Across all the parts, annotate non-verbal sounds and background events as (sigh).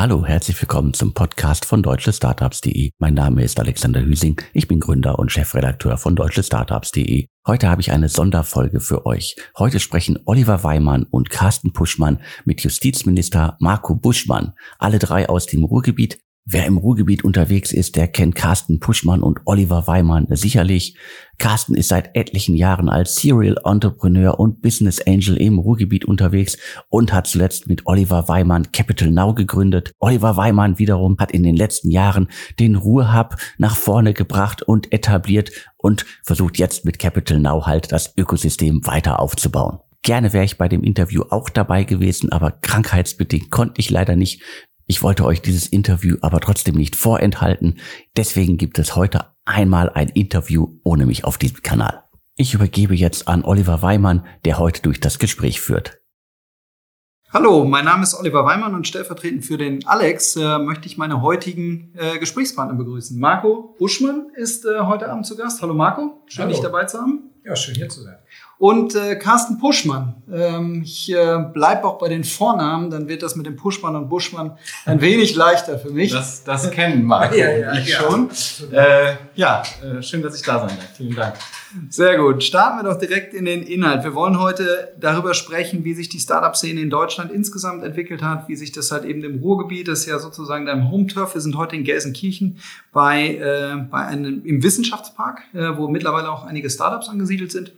Hallo, herzlich willkommen zum Podcast von deutschestartups.de. Mein Name ist Alexander Hüsing, ich bin Gründer und Chefredakteur von deutschestartups.de. Heute habe ich eine Sonderfolge für euch. Heute sprechen Oliver Weimann und Carsten Puschmann mit Justizminister Marco Buschmann, alle drei aus dem Ruhrgebiet, Wer im Ruhrgebiet unterwegs ist, der kennt Carsten Puschmann und Oliver Weimann sicherlich. Carsten ist seit etlichen Jahren als Serial Entrepreneur und Business Angel im Ruhrgebiet unterwegs und hat zuletzt mit Oliver Weimann Capital Now gegründet. Oliver Weimann wiederum hat in den letzten Jahren den Ruhrhub nach vorne gebracht und etabliert und versucht jetzt mit Capital Now halt das Ökosystem weiter aufzubauen. Gerne wäre ich bei dem Interview auch dabei gewesen, aber krankheitsbedingt konnte ich leider nicht. Ich wollte euch dieses Interview aber trotzdem nicht vorenthalten. Deswegen gibt es heute einmal ein Interview ohne mich auf diesem Kanal. Ich übergebe jetzt an Oliver Weimann, der heute durch das Gespräch führt. Hallo, mein Name ist Oliver Weimann und stellvertretend für den Alex äh, möchte ich meine heutigen äh, Gesprächspartner begrüßen. Marco Buschmann ist äh, heute Abend zu Gast. Hallo Marco, schön Hallo. dich dabei zu haben. Ja, schön hier zu sein. Und äh, Carsten Puschmann. Ähm, ich äh, bleibe auch bei den Vornamen, dann wird das mit dem Puschmann und Buschmann ein wenig leichter für mich. Das, das kennen Marco (laughs) ja, ja, ich ja. schon. Äh, ja, äh, schön, dass ich da sein darf. Vielen Dank. Sehr gut. Starten wir doch direkt in den Inhalt. Wir wollen heute darüber sprechen, wie sich die Startup-Szene in Deutschland insgesamt entwickelt hat, wie sich das halt eben im Ruhrgebiet, das ist ja sozusagen dein Home-Turf. Wir sind heute in Gelsenkirchen bei, äh, bei einem, im Wissenschaftspark, äh, wo mittlerweile auch einige Startups angesiedelt sind.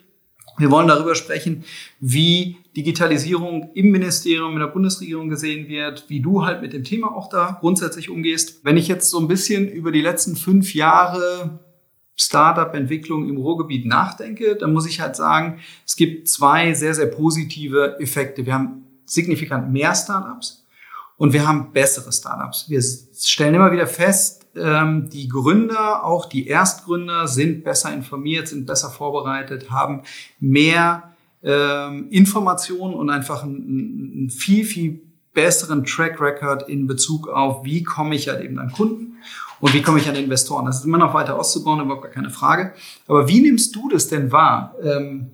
Wir wollen darüber sprechen, wie Digitalisierung im Ministerium, in der Bundesregierung gesehen wird, wie du halt mit dem Thema auch da grundsätzlich umgehst. Wenn ich jetzt so ein bisschen über die letzten fünf Jahre Startup-Entwicklung im Ruhrgebiet nachdenke, dann muss ich halt sagen, es gibt zwei sehr, sehr positive Effekte. Wir haben signifikant mehr Startups und wir haben bessere Startups. Wir stellen immer wieder fest, ähm, die Gründer, auch die Erstgründer, sind besser informiert, sind besser vorbereitet, haben mehr ähm, Informationen und einfach einen, viel, viel besseren Track Record in Bezug auf, wie komme ich halt eben an Kunden und wie komme ich an Investoren. Das ist immer noch weiter auszubauen, überhaupt gar keine Frage. Aber wie nimmst du das denn wahr? Ähm,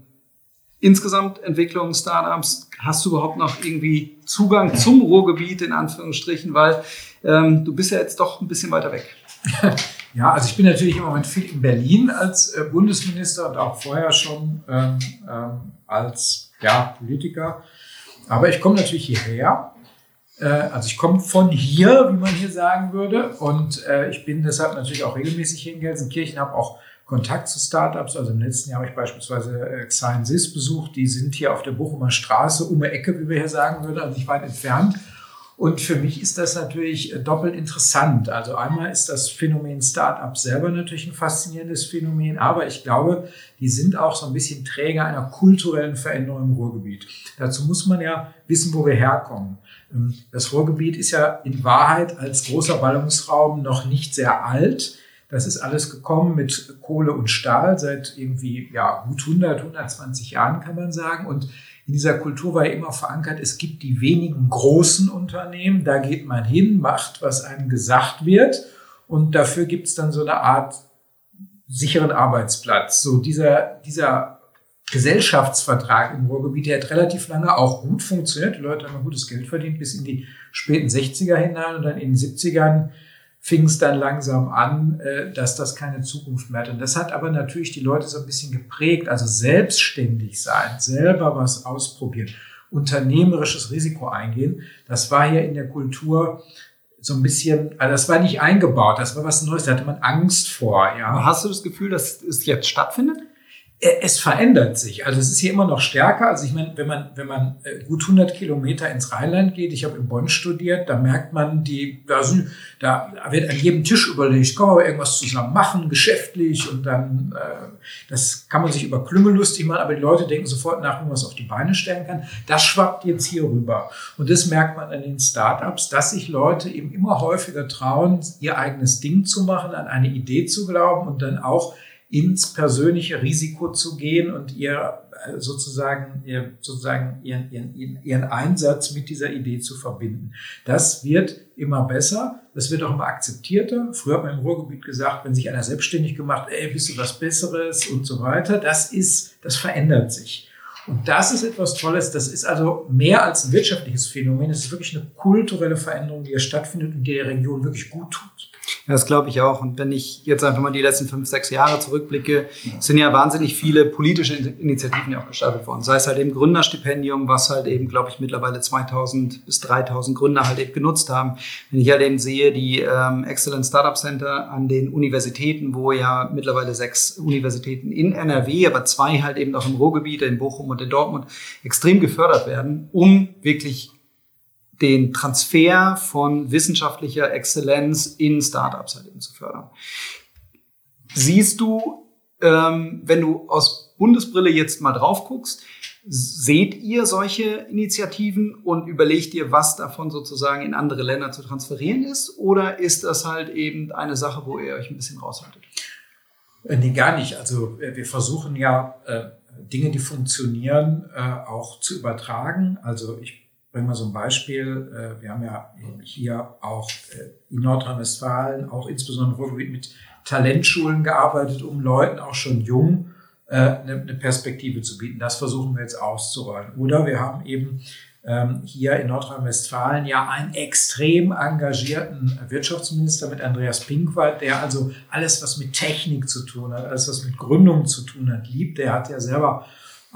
insgesamt Entwicklung, Startups, hast du überhaupt noch irgendwie Zugang zum Ruhrgebiet in Anführungsstrichen, weil ähm, du bist ja jetzt doch ein bisschen weiter weg. (laughs) Ja, also ich bin natürlich im Moment viel in Berlin als äh, Bundesminister und auch vorher schon ähm, ähm, als ja, Politiker. Aber ich komme natürlich hierher. Äh, also ich komme von hier, wie man hier sagen würde. Und äh, ich bin deshalb natürlich auch regelmäßig hier in Gelsenkirchen, habe auch Kontakt zu Startups. Also im letzten Jahr habe ich beispielsweise äh, Xine besucht. Die sind hier auf der Bochumer Straße, um die Ecke, wie wir hier sagen würden, also nicht weit entfernt. Und für mich ist das natürlich äh, doppelt interessant. Also einmal ist das Phänomen Startup selber natürlich ein faszinierendes Phänomen, aber ich glaube, die sind auch so ein bisschen Träger einer kulturellen Veränderung im Ruhrgebiet. Dazu muss man ja wissen, wo wir herkommen. Ähm, das Ruhrgebiet ist ja in Wahrheit als großer Ballungsraum noch nicht sehr alt. Das ist alles gekommen mit Kohle und Stahl seit irgendwie ja, gut 100, 120 Jahren, kann man sagen. Und in dieser Kultur war ja immer verankert, es gibt die wenigen großen Unternehmen, da geht man hin, macht, was einem gesagt wird. Und dafür gibt es dann so eine Art sicheren Arbeitsplatz. So dieser, dieser Gesellschaftsvertrag im Ruhrgebiet, der hat relativ lange auch gut funktioniert. Die Leute haben gutes Geld verdient bis in die späten 60er hinein und dann in den 70ern fing es dann langsam an, äh, dass das keine Zukunft mehr hat. Und das hat aber natürlich die Leute so ein bisschen geprägt. Also selbstständig sein, selber was ausprobieren, unternehmerisches Risiko eingehen. Das war hier in der Kultur so ein bisschen, also das war nicht eingebaut, das war was Neues, da hatte man Angst vor. Ja. Hast du das Gefühl, dass es jetzt stattfindet? Es verändert sich. Also es ist hier immer noch stärker. Also ich meine, wenn man, wenn man äh, gut 100 Kilometer ins Rheinland geht, ich habe in Bonn studiert, da merkt man, die, da, sind, da wird an jedem Tisch überlegt, kann man irgendwas zusammen machen, geschäftlich und dann, äh, das kann man sich über Klüngel lustig machen, aber die Leute denken sofort nach, wie man was auf die Beine stellen kann. Das schwappt jetzt hier rüber. Und das merkt man an den Startups, dass sich Leute eben immer häufiger trauen, ihr eigenes Ding zu machen, an eine Idee zu glauben und dann auch ins persönliche Risiko zu gehen und ihr äh, sozusagen, ihr, sozusagen ihren, ihren, ihren Einsatz mit dieser Idee zu verbinden. Das wird immer besser, das wird auch immer akzeptierter. Früher hat man im Ruhrgebiet gesagt, wenn sich einer selbstständig gemacht, ey, bist du was Besseres und so weiter. Das ist, das verändert sich. Und das ist etwas Tolles. Das ist also mehr als ein wirtschaftliches Phänomen. Es ist wirklich eine kulturelle Veränderung, die hier stattfindet und die der Region wirklich gut tut. Das glaube ich auch. Und wenn ich jetzt einfach mal die letzten fünf, sechs Jahre zurückblicke, sind ja wahnsinnig viele politische Initiativen ja auch gestartet worden. Sei es halt eben Gründerstipendium, was halt eben, glaube ich, mittlerweile 2000 bis 3000 Gründer halt eben genutzt haben. Wenn ich halt eben sehe, die ähm, Excellent Startup Center an den Universitäten, wo ja mittlerweile sechs Universitäten in NRW, aber zwei halt eben auch im Ruhrgebiet, in Bochum und in Dortmund, extrem gefördert werden, um wirklich den Transfer von wissenschaftlicher Exzellenz in Startups halt eben zu fördern. Siehst du, ähm, wenn du aus Bundesbrille jetzt mal drauf guckst, seht ihr solche Initiativen und überlegt ihr, was davon sozusagen in andere Länder zu transferieren ist? Oder ist das halt eben eine Sache, wo ihr euch ein bisschen raushaltet? Äh, nee, gar nicht. Also äh, wir versuchen ja äh, Dinge, die funktionieren, auch zu übertragen. Also ich bringe mal so ein Beispiel. Äh, wir haben ja hier auch äh, in Nordrhein-Westfalen, auch insbesondere mit Talentschulen gearbeitet, um Leuten auch schon jung äh, eine Perspektive zu bieten. Das versuchen wir jetzt auszurollen. Oder wir haben eben ähm, hier in Nordrhein-Westfalen ja einen extrem engagierten Wirtschaftsminister mit Andreas Pinkwald, der also alles, was mit Technik zu tun hat, alles, was mit Gründung zu tun hat, liebt. Der hat ja selber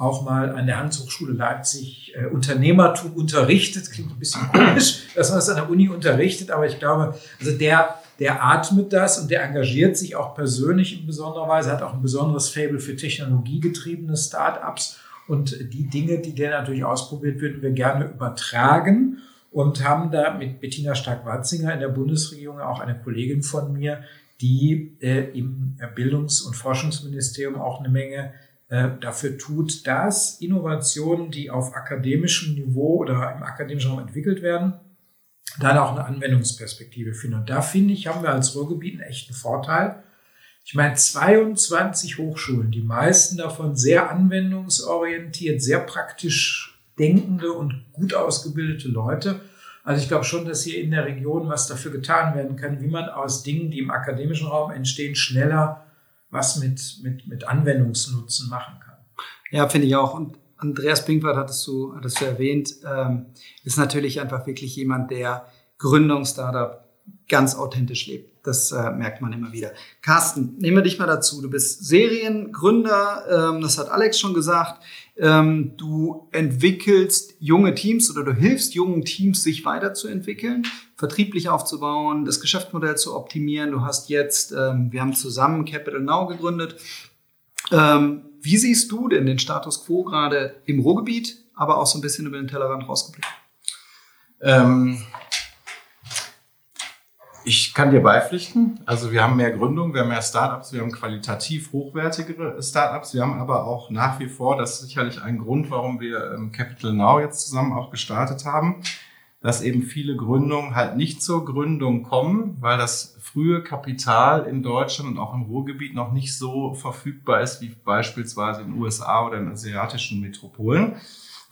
auch mal an der Handelshochschule Leipzig äh, Unternehmertum unterrichtet. Klingt ein bisschen komisch, dass man das an der Uni unterrichtet, aber ich glaube, also der, der atmet das und der engagiert sich auch persönlich in besonderer Weise, hat auch ein besonderes Fable für technologiegetriebene Start-ups und die Dinge, die der natürlich ausprobiert, würden wir gerne übertragen und haben da mit Bettina Stark-Watzinger in der Bundesregierung auch eine Kollegin von mir, die äh, im Bildungs- und Forschungsministerium auch eine Menge dafür tut, dass Innovationen, die auf akademischem Niveau oder im akademischen Raum entwickelt werden, dann auch eine Anwendungsperspektive finden. Und da finde ich, haben wir als Ruhrgebiet einen echten Vorteil. Ich meine, 22 Hochschulen, die meisten davon sehr anwendungsorientiert, sehr praktisch denkende und gut ausgebildete Leute. Also ich glaube schon, dass hier in der Region was dafür getan werden kann, wie man aus Dingen, die im akademischen Raum entstehen, schneller was mit, mit, mit Anwendungsnutzen machen kann. Ja, finde ich auch. Und Andreas Pinkwart hattest du, hattest du erwähnt, ähm, ist natürlich einfach wirklich jemand, der Gründung, Startup ganz authentisch lebt. Das äh, merkt man immer wieder. Carsten, nehmen wir dich mal dazu. Du bist Seriengründer, ähm, das hat Alex schon gesagt. Ähm, du entwickelst junge Teams oder du hilfst jungen Teams, sich weiterzuentwickeln, vertrieblich aufzubauen, das Geschäftsmodell zu optimieren. Du hast jetzt, ähm, wir haben zusammen Capital Now gegründet. Ähm, wie siehst du denn den Status quo gerade im Ruhrgebiet, aber auch so ein bisschen über den Tellerrand rausgeblickt? Ich kann dir beipflichten. Also wir haben mehr Gründungen, wir haben mehr Startups, wir haben qualitativ hochwertigere Startups. Wir haben aber auch nach wie vor, das ist sicherlich ein Grund, warum wir ähm, Capital Now jetzt zusammen auch gestartet haben, dass eben viele Gründungen halt nicht zur Gründung kommen, weil das frühe Kapital in Deutschland und auch im Ruhrgebiet noch nicht so verfügbar ist wie beispielsweise in den USA oder in asiatischen Metropolen.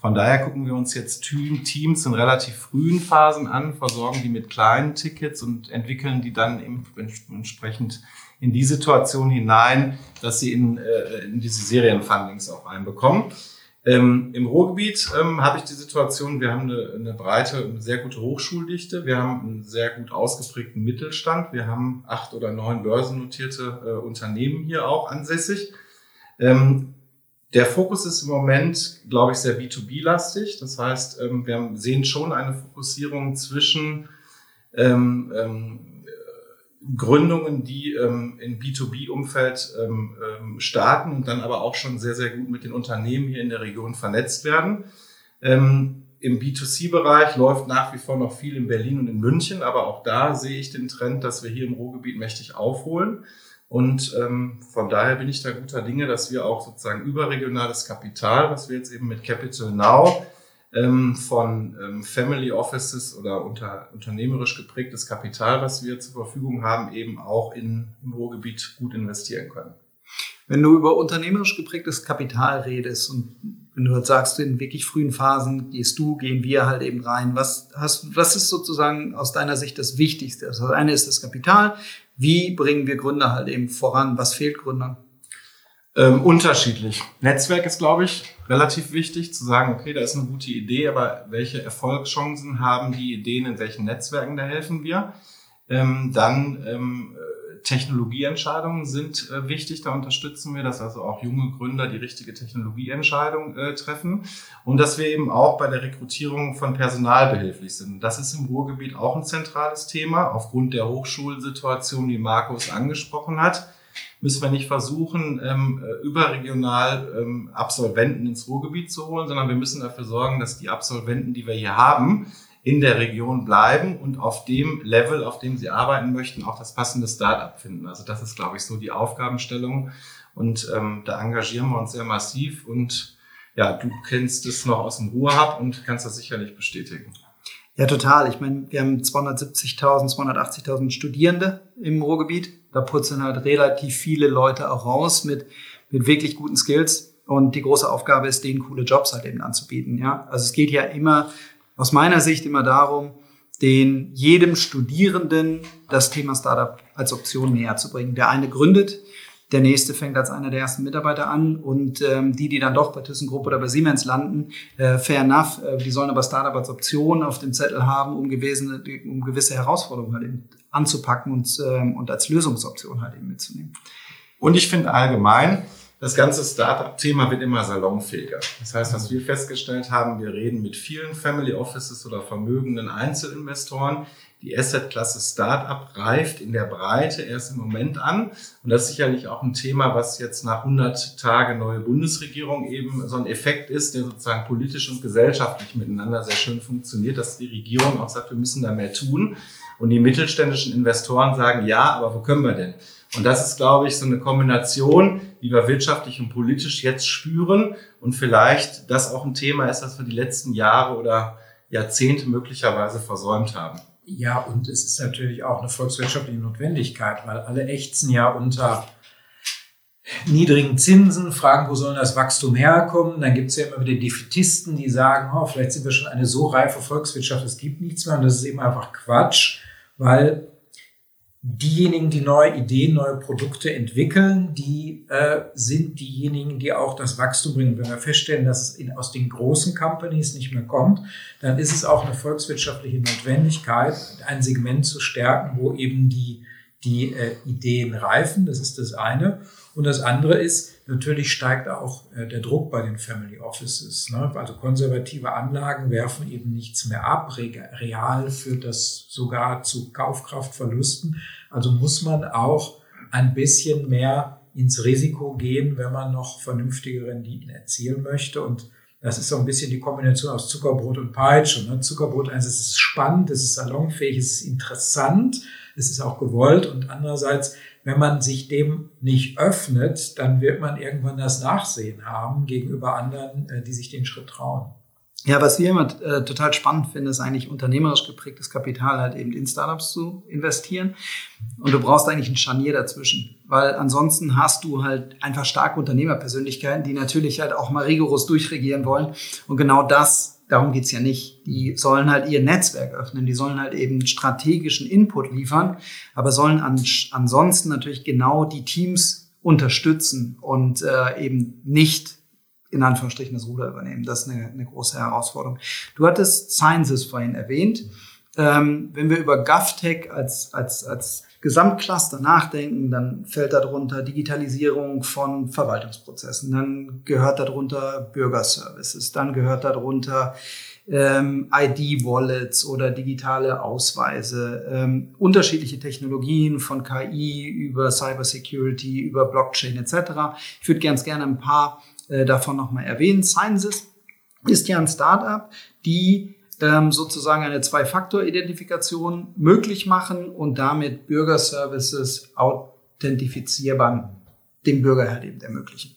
Von daher gucken wir uns jetzt Teams in relativ frühen Phasen an, versorgen die mit kleinen Tickets und entwickeln die dann entsprechend in die Situation hinein, dass sie in, äh, in diese Serienfundings auch reinbekommen. Ähm, Im Ruhrgebiet ähm, habe ich die Situation, wir haben eine, eine breite, eine sehr gute Hochschuldichte, wir haben einen sehr gut ausgeprägten Mittelstand, wir haben acht oder neun börsennotierte äh, Unternehmen hier auch ansässig. Ähm, der Fokus ist im Moment, glaube ich, sehr B2B-lastig. Das heißt, ähm, wir sehen schon eine Fokussierung zwischen ähm, ähm, Gründungen, die ähm, im B2B-Umfeld ähm, ähm, starten und dann aber auch schon sehr, sehr gut mit den Unternehmen hier in der Region vernetzt werden. Ähm, Im B2C-Bereich läuft nach wie vor noch viel in Berlin und in München, aber auch da sehe ich den Trend, dass wir hier im Ruhrgebiet mächtig aufholen. Und ähm, von daher bin ich da guter Dinge, dass wir auch sozusagen überregionales Kapital, was wir jetzt eben mit Capital Now ähm, von ähm, Family Offices oder unter, unternehmerisch geprägtes Kapital, was wir zur Verfügung haben, eben auch in, im Ruhrgebiet gut investieren können. Wenn du über unternehmerisch geprägtes Kapital redest und wenn du jetzt sagst, in wirklich frühen Phasen gehst du, gehen wir halt eben rein, was, hast, was ist sozusagen aus deiner Sicht das Wichtigste? Also das eine ist das Kapital, wie bringen wir Gründer halt eben voran? Was fehlt Gründern? Ähm, unterschiedlich. Netzwerk ist, glaube ich, relativ wichtig zu sagen, okay, da ist eine gute Idee, aber welche Erfolgschancen haben die Ideen, in welchen Netzwerken da helfen wir? Ähm, dann ähm, Technologieentscheidungen sind äh, wichtig, da unterstützen wir, dass also auch junge Gründer die richtige Technologieentscheidung äh, treffen. Und dass wir eben auch bei der Rekrutierung von Personal behilflich sind. Das ist im Ruhrgebiet auch ein zentrales Thema, aufgrund der Hochschulsituation, die Markus angesprochen hat müssen wir nicht versuchen, ähm, äh, überregional ähm, Absolventen ins Ruhrgebiet zu holen, sondern wir müssen dafür sorgen, dass die Absolventen, die wir hier haben, in der Region bleiben und auf dem Level, auf dem sie arbeiten möchten, auch das passende Start-up finden. Also das ist, glaube ich, so die Aufgabenstellung. Und ähm, da engagieren wir uns sehr massiv. Und ja, du kennst es noch aus dem Ruhrhub und kannst das sicherlich bestätigen. Ja, total. Ich meine, wir haben 270.000, 280.000 Studierende im Ruhrgebiet. Da purzeln halt relativ viele Leute auch raus mit, mit wirklich guten Skills. Und die große Aufgabe ist, denen coole Jobs halt eben anzubieten. Ja, also es geht ja immer aus meiner Sicht immer darum, den jedem Studierenden das Thema Startup als Option näher zu bringen. Der eine gründet, der nächste fängt als einer der ersten Mitarbeiter an und ähm, die, die dann doch bei ThyssenKrupp oder bei Siemens landen, äh, fair enough, äh, die sollen aber Startup als Option auf dem Zettel haben, um gewisse, um gewisse Herausforderungen halt eben anzupacken und, ähm, und als Lösungsoption halt eben mitzunehmen. Und ich finde allgemein, das ganze Startup-Thema wird immer salonfähiger. Das heißt, was wir festgestellt haben, wir reden mit vielen Family Offices oder vermögenden Einzelinvestoren. Die Asset-Klasse Startup reift in der Breite erst im Moment an. Und das ist sicherlich auch ein Thema, was jetzt nach 100 Tage neue Bundesregierung eben so ein Effekt ist, der sozusagen politisch und gesellschaftlich miteinander sehr schön funktioniert, dass die Regierung auch sagt, wir müssen da mehr tun. Und die mittelständischen Investoren sagen, ja, aber wo können wir denn? Und das ist, glaube ich, so eine Kombination, die wir wirtschaftlich und politisch jetzt spüren und vielleicht das auch ein Thema ist, das wir die letzten Jahre oder Jahrzehnte möglicherweise versäumt haben. Ja, und es ist natürlich auch eine volkswirtschaftliche Notwendigkeit, weil alle ächzen ja unter niedrigen Zinsen, fragen, wo soll das Wachstum herkommen. Dann gibt es ja immer wieder Defitisten, die sagen, oh, vielleicht sind wir schon eine so reife Volkswirtschaft, es gibt nichts mehr. Und das ist eben einfach Quatsch, weil diejenigen, die neue Ideen, neue Produkte entwickeln, die äh, sind diejenigen, die auch das Wachstum bringen. Wenn wir feststellen, dass es in, aus den großen Companies nicht mehr kommt, dann ist es auch eine volkswirtschaftliche Notwendigkeit, ein Segment zu stärken, wo eben die, die äh, Ideen reifen. Das ist das eine. Und das andere ist, natürlich steigt auch äh, der Druck bei den Family Offices. Ne? Also konservative Anlagen werfen eben nichts mehr ab. Real führt das sogar zu Kaufkraftverlusten. Also muss man auch ein bisschen mehr ins Risiko gehen, wenn man noch vernünftige Renditen erzielen möchte. Und das ist so ein bisschen die Kombination aus Zuckerbrot und Peitsche. Ne? Zuckerbrot, es ist spannend, es ist salonfähig, es ist interessant, es ist auch gewollt und andererseits wenn man sich dem nicht öffnet, dann wird man irgendwann das Nachsehen haben gegenüber anderen, äh, die sich den Schritt trauen. Ja, was wir immer äh, total spannend finden, ist eigentlich unternehmerisch geprägtes Kapital halt eben in Startups zu investieren. Und du brauchst eigentlich ein Scharnier dazwischen, weil ansonsten hast du halt einfach starke Unternehmerpersönlichkeiten, die natürlich halt auch mal rigoros durchregieren wollen. Und genau das darum geht's ja nicht. Die sollen halt ihr Netzwerk öffnen, die sollen halt eben strategischen Input liefern, aber sollen an, ansonsten natürlich genau die Teams unterstützen und äh, eben nicht in Anführungsstrichen das Ruder übernehmen. Das ist eine, eine große Herausforderung. Du hattest Sciences vorhin erwähnt. Ähm, wenn wir über GovTech als, als, als Gesamtcluster nachdenken, dann fällt darunter Digitalisierung von Verwaltungsprozessen, dann gehört darunter Bürgerservices, dann gehört darunter ähm, ID-Wallets oder digitale Ausweise, ähm, unterschiedliche Technologien von KI über Cybersecurity, über Blockchain etc. Ich würde ganz gerne ein paar äh, davon nochmal erwähnen. Sciences ist ja ein Startup, die ähm, sozusagen eine Zwei-Faktor-Identifikation möglich machen und damit Bürgerservices authentifizierbar dem Bürger halt eben ermöglichen.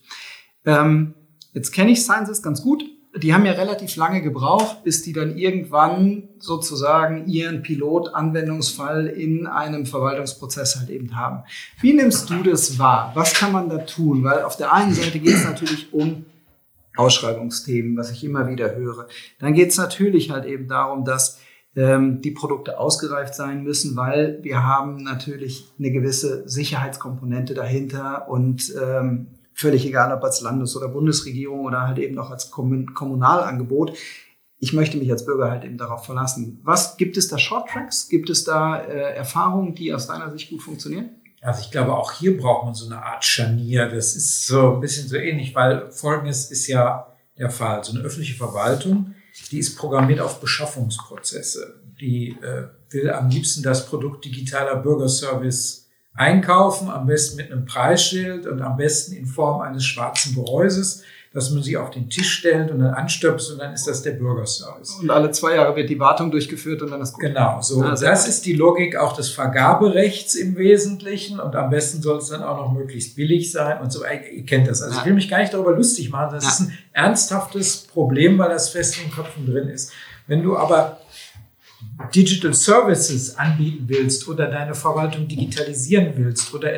Ähm, jetzt kenne ich Sciences ganz gut. Die haben ja relativ lange gebraucht, bis die dann irgendwann sozusagen ihren Pilot-Anwendungsfall in einem Verwaltungsprozess halt eben haben. Wie nimmst du das wahr? Was kann man da tun? Weil auf der einen Seite geht es natürlich um Ausschreibungsthemen, was ich immer wieder höre. Dann geht es natürlich halt eben darum, dass ähm, die Produkte ausgereift sein müssen, weil wir haben natürlich eine gewisse Sicherheitskomponente dahinter und ähm, völlig egal, ob als Landes- oder Bundesregierung oder halt eben auch als Kommunalangebot. Ich möchte mich als Bürger halt eben darauf verlassen. Was gibt es da Shorttracks? Gibt es da äh, Erfahrungen, die aus deiner Sicht gut funktionieren? Also ich glaube, auch hier braucht man so eine Art Scharnier. Das ist so ein bisschen so ähnlich, weil folgendes ist ja der Fall. So eine öffentliche Verwaltung, die ist programmiert auf Beschaffungsprozesse. Die äh, will am liebsten das Produkt digitaler Bürgerservice einkaufen, am besten mit einem Preisschild und am besten in Form eines schwarzen Gehäuses dass man sie auf den Tisch stellt und dann anstöpst und dann ist das der Bürgerservice. Und alle zwei Jahre wird die Wartung durchgeführt und dann ist gut. Genau, so. Ah, das ist die Logik auch des Vergaberechts im Wesentlichen und am besten soll es dann auch noch möglichst billig sein und so. Ihr kennt das. Also ja. ich will mich gar nicht darüber lustig machen. Das ja. ist ein ernsthaftes Problem, weil das fest in den Köpfen drin ist. Wenn du aber Digital Services anbieten willst oder deine Verwaltung digitalisieren willst oder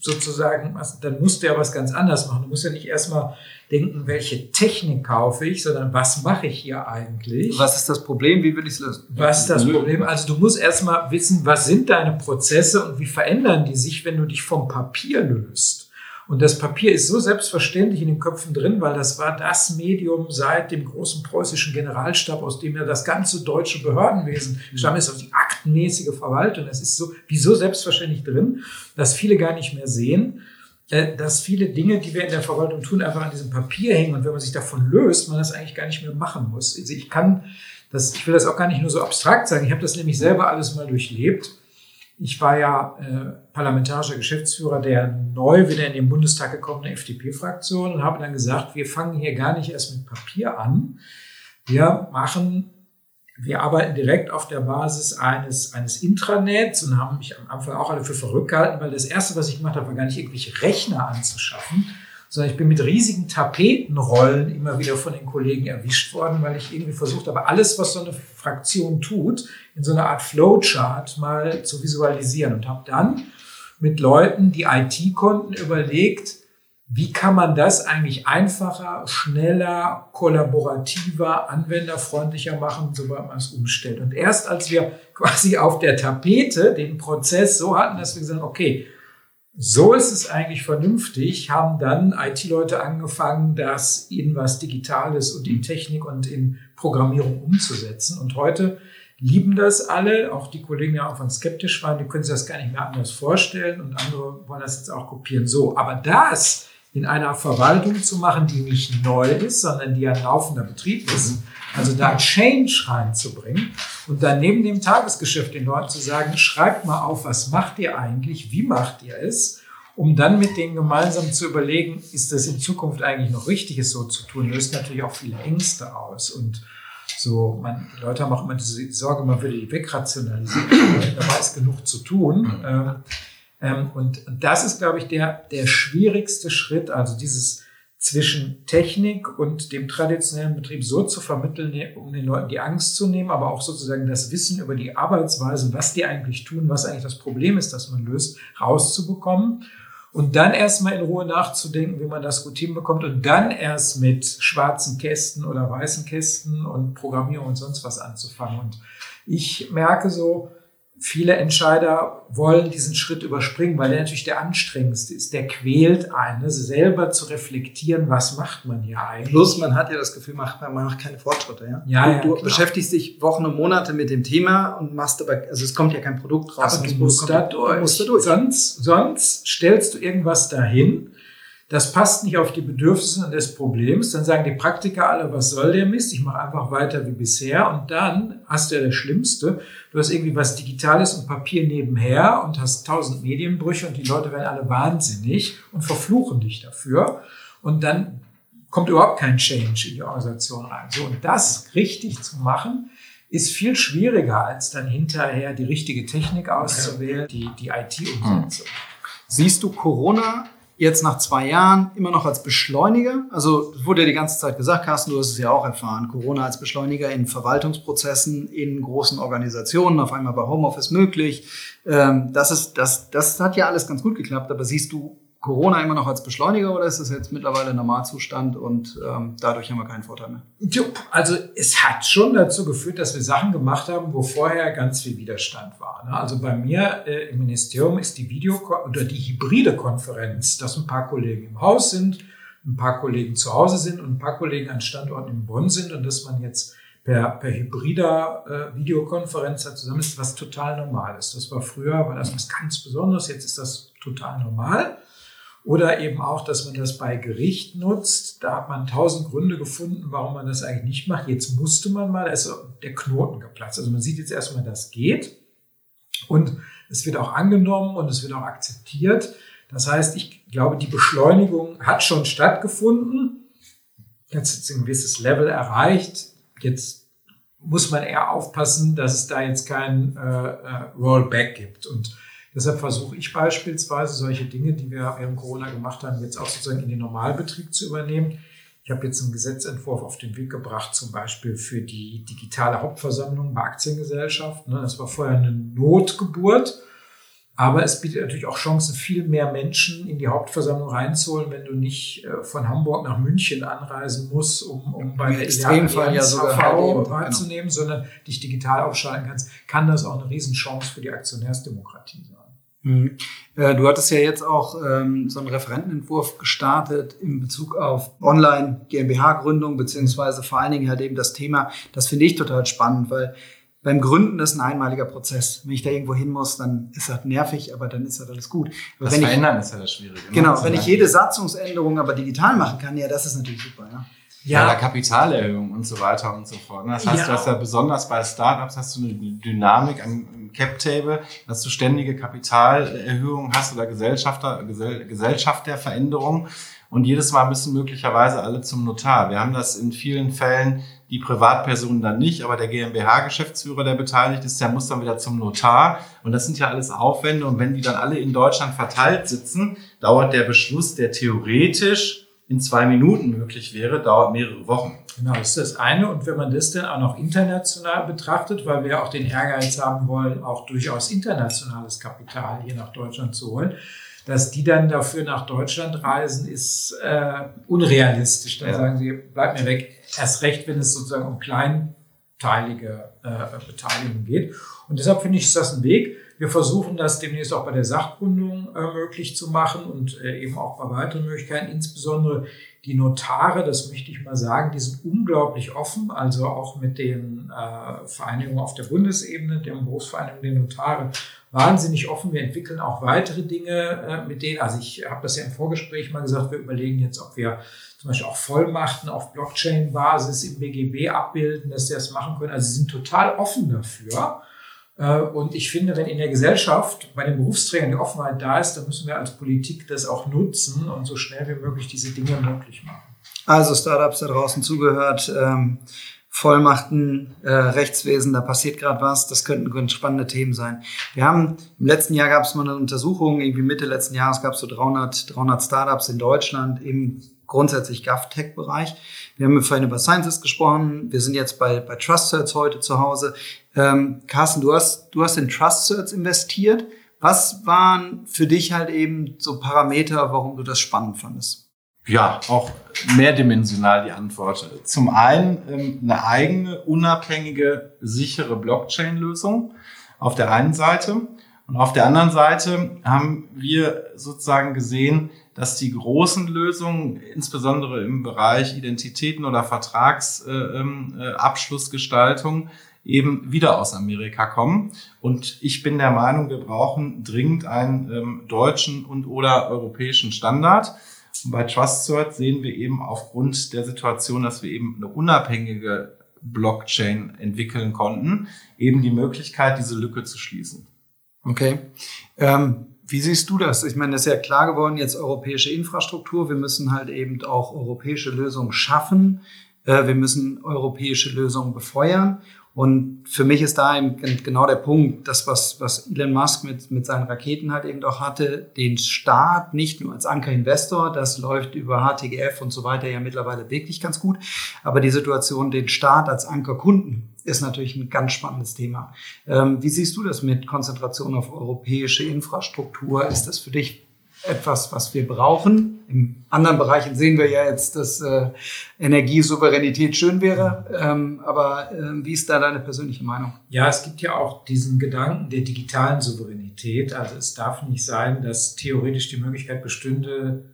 sozusagen, dann musst du ja was ganz anderes machen. Du musst ja nicht erstmal denken, welche Technik kaufe ich, sondern was mache ich hier eigentlich? Was ist das Problem? Wie will ich es lösen? Was ist das Problem? Also du musst erstmal wissen, was sind deine Prozesse und wie verändern die sich, wenn du dich vom Papier löst? Und das Papier ist so selbstverständlich in den Köpfen drin, weil das war das Medium seit dem großen preußischen Generalstab, aus dem ja das ganze deutsche Behördenwesen stammt, ist, also die aktenmäßige Verwaltung. Das ist so, wie so selbstverständlich drin, dass viele gar nicht mehr sehen, äh, dass viele Dinge, die wir in der Verwaltung tun, einfach an diesem Papier hängen und wenn man sich davon löst, man das eigentlich gar nicht mehr machen muss. Also ich kann das, ich will das auch gar nicht nur so abstrakt sagen. Ich habe das nämlich selber alles mal durchlebt. Ich war ja äh, parlamentarischer Geschäftsführer der neu wieder in den Bundestag gekommenen FDP-Fraktion und habe dann gesagt, wir fangen hier gar nicht erst mit Papier an. Wir machen wir arbeiten direkt auf der Basis eines, eines Intranets und haben mich am Anfang auch alle für verrückt gehalten, weil das Erste, was ich gemacht habe, war gar nicht irgendwelche Rechner anzuschaffen, sondern ich bin mit riesigen Tapetenrollen immer wieder von den Kollegen erwischt worden, weil ich irgendwie versucht habe, alles, was so eine Fraktion tut, in so einer Art Flowchart mal zu visualisieren und habe dann mit Leuten, die IT konnten, überlegt, wie kann man das eigentlich einfacher, schneller, kollaborativer, anwenderfreundlicher machen, sobald man es umstellt. Und erst als wir quasi auf der Tapete den Prozess so hatten, dass wir gesagt haben, okay, so ist es eigentlich vernünftig, haben dann IT-Leute angefangen, das in was Digitales und in Technik und in Programmierung umzusetzen. Und heute lieben das alle, auch die Kollegen, die am Anfang skeptisch waren, die können sich das gar nicht mehr anders vorstellen und andere wollen das jetzt auch kopieren. So, aber das in einer Verwaltung zu machen, die nicht neu ist, sondern die ein laufender Betrieb ist. Also da Change reinzubringen und dann neben dem Tagesgeschäft den Leuten zu sagen, schreibt mal auf, was macht ihr eigentlich, wie macht ihr es, um dann mit denen gemeinsam zu überlegen, ist das in Zukunft eigentlich noch richtig, es so zu tun, löst natürlich auch viele Ängste aus und so, man, die Leute haben auch immer diese Sorge, man würde die wegrationalisieren, dabei ist genug zu tun. Ähm, ähm, und das ist, glaube ich, der, der schwierigste Schritt, also dieses zwischen Technik und dem traditionellen Betrieb so zu vermitteln, um den Leuten die Angst zu nehmen, aber auch sozusagen das Wissen über die Arbeitsweise, was die eigentlich tun, was eigentlich das Problem ist, das man löst, rauszubekommen. Und dann erstmal in Ruhe nachzudenken, wie man das gut hinbekommt und dann erst mit schwarzen Kästen oder weißen Kästen und Programmierung und sonst was anzufangen. Und ich merke so, viele Entscheider wollen diesen Schritt überspringen, weil der natürlich der anstrengendste ist. Der quält einen, ne? selber zu reflektieren, was macht man hier eigentlich. Plus, man hat ja das Gefühl, man macht keine Fortschritte. Ja? ja, du, ja, du beschäftigst dich Wochen und Monate mit dem Thema und machst aber, also es kommt ja kein Produkt raus. Aber du musst, da durch. musst da durch. Sonst, sonst stellst du irgendwas dahin, das passt nicht auf die Bedürfnisse des Problems, dann sagen die Praktiker alle, was soll der Mist? Ich mache einfach weiter wie bisher und dann hast du ja das Schlimmste. Du hast irgendwie was Digitales und Papier nebenher und hast tausend Medienbrüche und die Leute werden alle wahnsinnig und verfluchen dich dafür und dann kommt überhaupt kein Change in die Organisation rein. So, und das richtig zu machen, ist viel schwieriger, als dann hinterher die richtige Technik auszuwählen, die, die IT-Umsetzung. Siehst du Corona jetzt nach zwei Jahren immer noch als Beschleuniger? Also wurde ja die ganze Zeit gesagt, Carsten, du hast es ja auch erfahren, Corona als Beschleuniger in Verwaltungsprozessen, in großen Organisationen, auf einmal bei Homeoffice möglich. Ähm, das, ist, das, das hat ja alles ganz gut geklappt, aber siehst du Corona immer noch als Beschleuniger oder ist das jetzt mittlerweile Normalzustand und ähm, dadurch haben wir keinen Vorteil mehr? Also es hat schon dazu geführt, dass wir Sachen gemacht haben, wo vorher ganz viel Widerstand war. Ne? Also bei mir äh, im Ministerium ist die Video- oder die hybride Konferenz, dass ein paar Kollegen im Haus sind, ein paar Kollegen zu Hause sind und ein paar Kollegen an Standorten in Bonn sind und dass man jetzt per, per hybrider äh, Videokonferenz da zusammen ist, was total normal ist. Das war früher, war das was ganz Besonderes, jetzt ist das total normal. Oder eben auch, dass man das bei Gericht nutzt. Da hat man tausend Gründe gefunden, warum man das eigentlich nicht macht. Jetzt musste man mal, da ist der Knoten geplatzt. Also man sieht jetzt erstmal, das geht. Und es wird auch angenommen und es wird auch akzeptiert. Das heißt, ich glaube, die Beschleunigung hat schon stattgefunden. Jetzt ist ein gewisses Level erreicht. Jetzt muss man eher aufpassen, dass es da jetzt kein äh, äh Rollback gibt. Und Deshalb versuche ich beispielsweise solche Dinge, die wir während Corona gemacht haben, jetzt auch sozusagen in den Normalbetrieb zu übernehmen. Ich habe jetzt einen Gesetzentwurf auf den Weg gebracht, zum Beispiel für die digitale Hauptversammlung bei Aktiengesellschaften. Das war vorher eine Notgeburt. Aber es bietet natürlich auch Chancen, viel mehr Menschen in die Hauptversammlung reinzuholen, wenn du nicht äh, von Hamburg nach München anreisen musst, um, um bei der Extremfall ja sogar wahrzunehmen, genau. sondern dich digital aufschalten kannst, kann das auch eine Riesenchance für die Aktionärsdemokratie sein. Mhm. Äh, du hattest ja jetzt auch ähm, so einen Referentenentwurf gestartet in Bezug auf Online-GmbH-Gründung, beziehungsweise vor allen Dingen halt eben das Thema, das finde ich total spannend, weil beim Gründen ist ein einmaliger Prozess. Wenn ich da irgendwo hin muss, dann ist das nervig, aber dann ist das alles gut. Aber das Verändern ich, ist ja das Schwierige. Ne? Genau, wenn ich jede Satzungsänderung aber digital machen kann, ja, das ist natürlich super. Ja. Ja, ja Kapitalerhöhung und so weiter und so fort. Das heißt, ja. du hast ja besonders bei Startups hast du eine Dynamik am Cap-Table, dass du ständige Kapitalerhöhungen hast oder Gesellschafter, Gesell, Gesellschaft der Veränderung. Und jedes Mal müssen möglicherweise alle zum Notar. Wir haben das in vielen Fällen, die Privatpersonen dann nicht, aber der GmbH-Geschäftsführer, der beteiligt ist, der muss dann wieder zum Notar. Und das sind ja alles Aufwände. Und wenn die dann alle in Deutschland verteilt sitzen, dauert der Beschluss, der theoretisch in zwei Minuten möglich wäre, dauert mehrere Wochen. Genau, das ist das eine. Und wenn man das dann auch noch international betrachtet, weil wir auch den Ehrgeiz haben wollen, auch durchaus internationales Kapital hier nach Deutschland zu holen, dass die dann dafür nach Deutschland reisen, ist äh, unrealistisch. Dann ja. sagen sie, bleib mir weg. Erst recht, wenn es sozusagen um kleinteilige äh, Beteiligung geht. Und deshalb finde ich, ist das ein Weg. Wir versuchen das demnächst auch bei der Sachgründung äh, möglich zu machen und äh, eben auch bei weiteren Möglichkeiten, insbesondere die Notare, das möchte ich mal sagen, die sind unglaublich offen, also auch mit den äh, Vereinigungen auf der Bundesebene, der Berufsvereinigung der Notare, wahnsinnig offen. Wir entwickeln auch weitere Dinge äh, mit denen. Also ich habe das ja im Vorgespräch mal gesagt, wir überlegen jetzt, ob wir zum Beispiel auch Vollmachten auf Blockchain-Basis im BGB abbilden, dass sie das machen können. Also sie sind total offen dafür. Äh, und ich finde, wenn in der Gesellschaft bei den Berufsträgern die Offenheit da ist, dann müssen wir als Politik das auch nutzen und so schnell wie möglich diese Dinge möglich machen. Also Startups da draußen zugehört, ähm, Vollmachten, äh, Rechtswesen, da passiert gerade was, das könnten ganz spannende Themen sein. Wir haben, im letzten Jahr gab es mal eine Untersuchung, irgendwie Mitte letzten Jahres gab es so 300, 300 Startups in Deutschland im grundsätzlich GovTech-Bereich. Wir haben vorhin über Sciences gesprochen. Wir sind jetzt bei, bei TrustCerts heute zu Hause. Ähm, Carsten, du hast, du hast in TrustCerts investiert. Was waren für dich halt eben so Parameter, warum du das spannend fandest? Ja, auch mehrdimensional die Antwort. Zum einen ähm, eine eigene, unabhängige, sichere Blockchain-Lösung auf der einen Seite. Und auf der anderen Seite haben wir sozusagen gesehen, dass die großen Lösungen, insbesondere im Bereich Identitäten oder Vertragsabschlussgestaltung, äh, äh, eben wieder aus Amerika kommen. Und ich bin der Meinung, wir brauchen dringend einen ähm, deutschen und oder europäischen Standard. Und bei TrustCert sehen wir eben aufgrund der Situation, dass wir eben eine unabhängige Blockchain entwickeln konnten, eben die Möglichkeit, diese Lücke zu schließen. Okay. Ähm, wie siehst du das? Ich meine, es ist ja klar geworden, jetzt europäische Infrastruktur. Wir müssen halt eben auch europäische Lösungen schaffen. Äh, wir müssen europäische Lösungen befeuern. Und für mich ist da eben genau der Punkt, das, was, was Elon Musk mit, mit seinen Raketen halt eben auch hatte, den Staat nicht nur als Anker-Investor, das läuft über HTGF und so weiter ja mittlerweile wirklich ganz gut, aber die Situation, den Staat als Ankerkunden, ist natürlich ein ganz spannendes Thema. Ähm, wie siehst du das mit Konzentration auf europäische Infrastruktur? Ist das für dich etwas, was wir brauchen. In anderen Bereichen sehen wir ja jetzt, dass äh, Energiesouveränität schön wäre. Ähm, aber äh, wie ist da deine persönliche Meinung? Ja, es gibt ja auch diesen Gedanken der digitalen Souveränität. Also es darf nicht sein, dass theoretisch die Möglichkeit bestünde,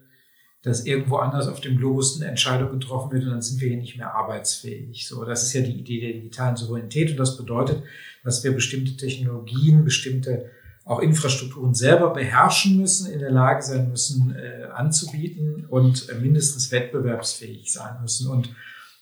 dass irgendwo anders auf dem Globus eine Entscheidung getroffen wird und dann sind wir hier nicht mehr arbeitsfähig. So, das ist ja die Idee der digitalen Souveränität und das bedeutet, dass wir bestimmte Technologien, bestimmte auch Infrastrukturen selber beherrschen müssen, in der Lage sein müssen, äh, anzubieten und äh, mindestens wettbewerbsfähig sein müssen. Und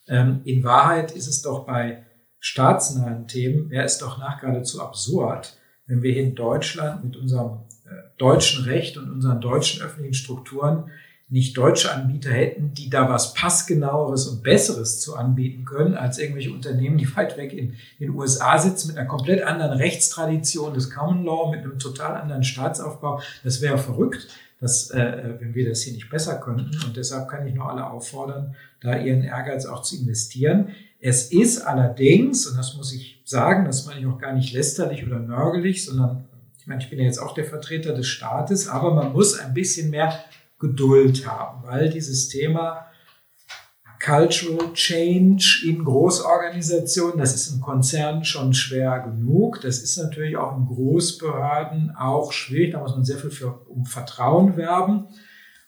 ähm, in Wahrheit ist es doch bei staatsnahen Themen, wäre es doch nach geradezu absurd, wenn wir hier in Deutschland mit unserem äh, deutschen Recht und unseren deutschen öffentlichen Strukturen nicht deutsche Anbieter hätten, die da was passgenaueres und besseres zu anbieten können, als irgendwelche Unternehmen, die weit weg in den USA sitzen, mit einer komplett anderen Rechtstradition des Common Law, mit einem total anderen Staatsaufbau. Das wäre verrückt, dass, äh, wenn wir das hier nicht besser könnten. Und deshalb kann ich nur alle auffordern, da ihren Ehrgeiz auch zu investieren. Es ist allerdings, und das muss ich sagen, das meine ich auch gar nicht lästerlich oder nörgelig, sondern ich meine, ich bin ja jetzt auch der Vertreter des Staates, aber man muss ein bisschen mehr Geduld haben, weil dieses Thema Cultural Change in Großorganisationen, das ist im Konzern schon schwer genug. Das ist natürlich auch in Großbehörden auch schwierig. Da muss man sehr viel für, um Vertrauen werben.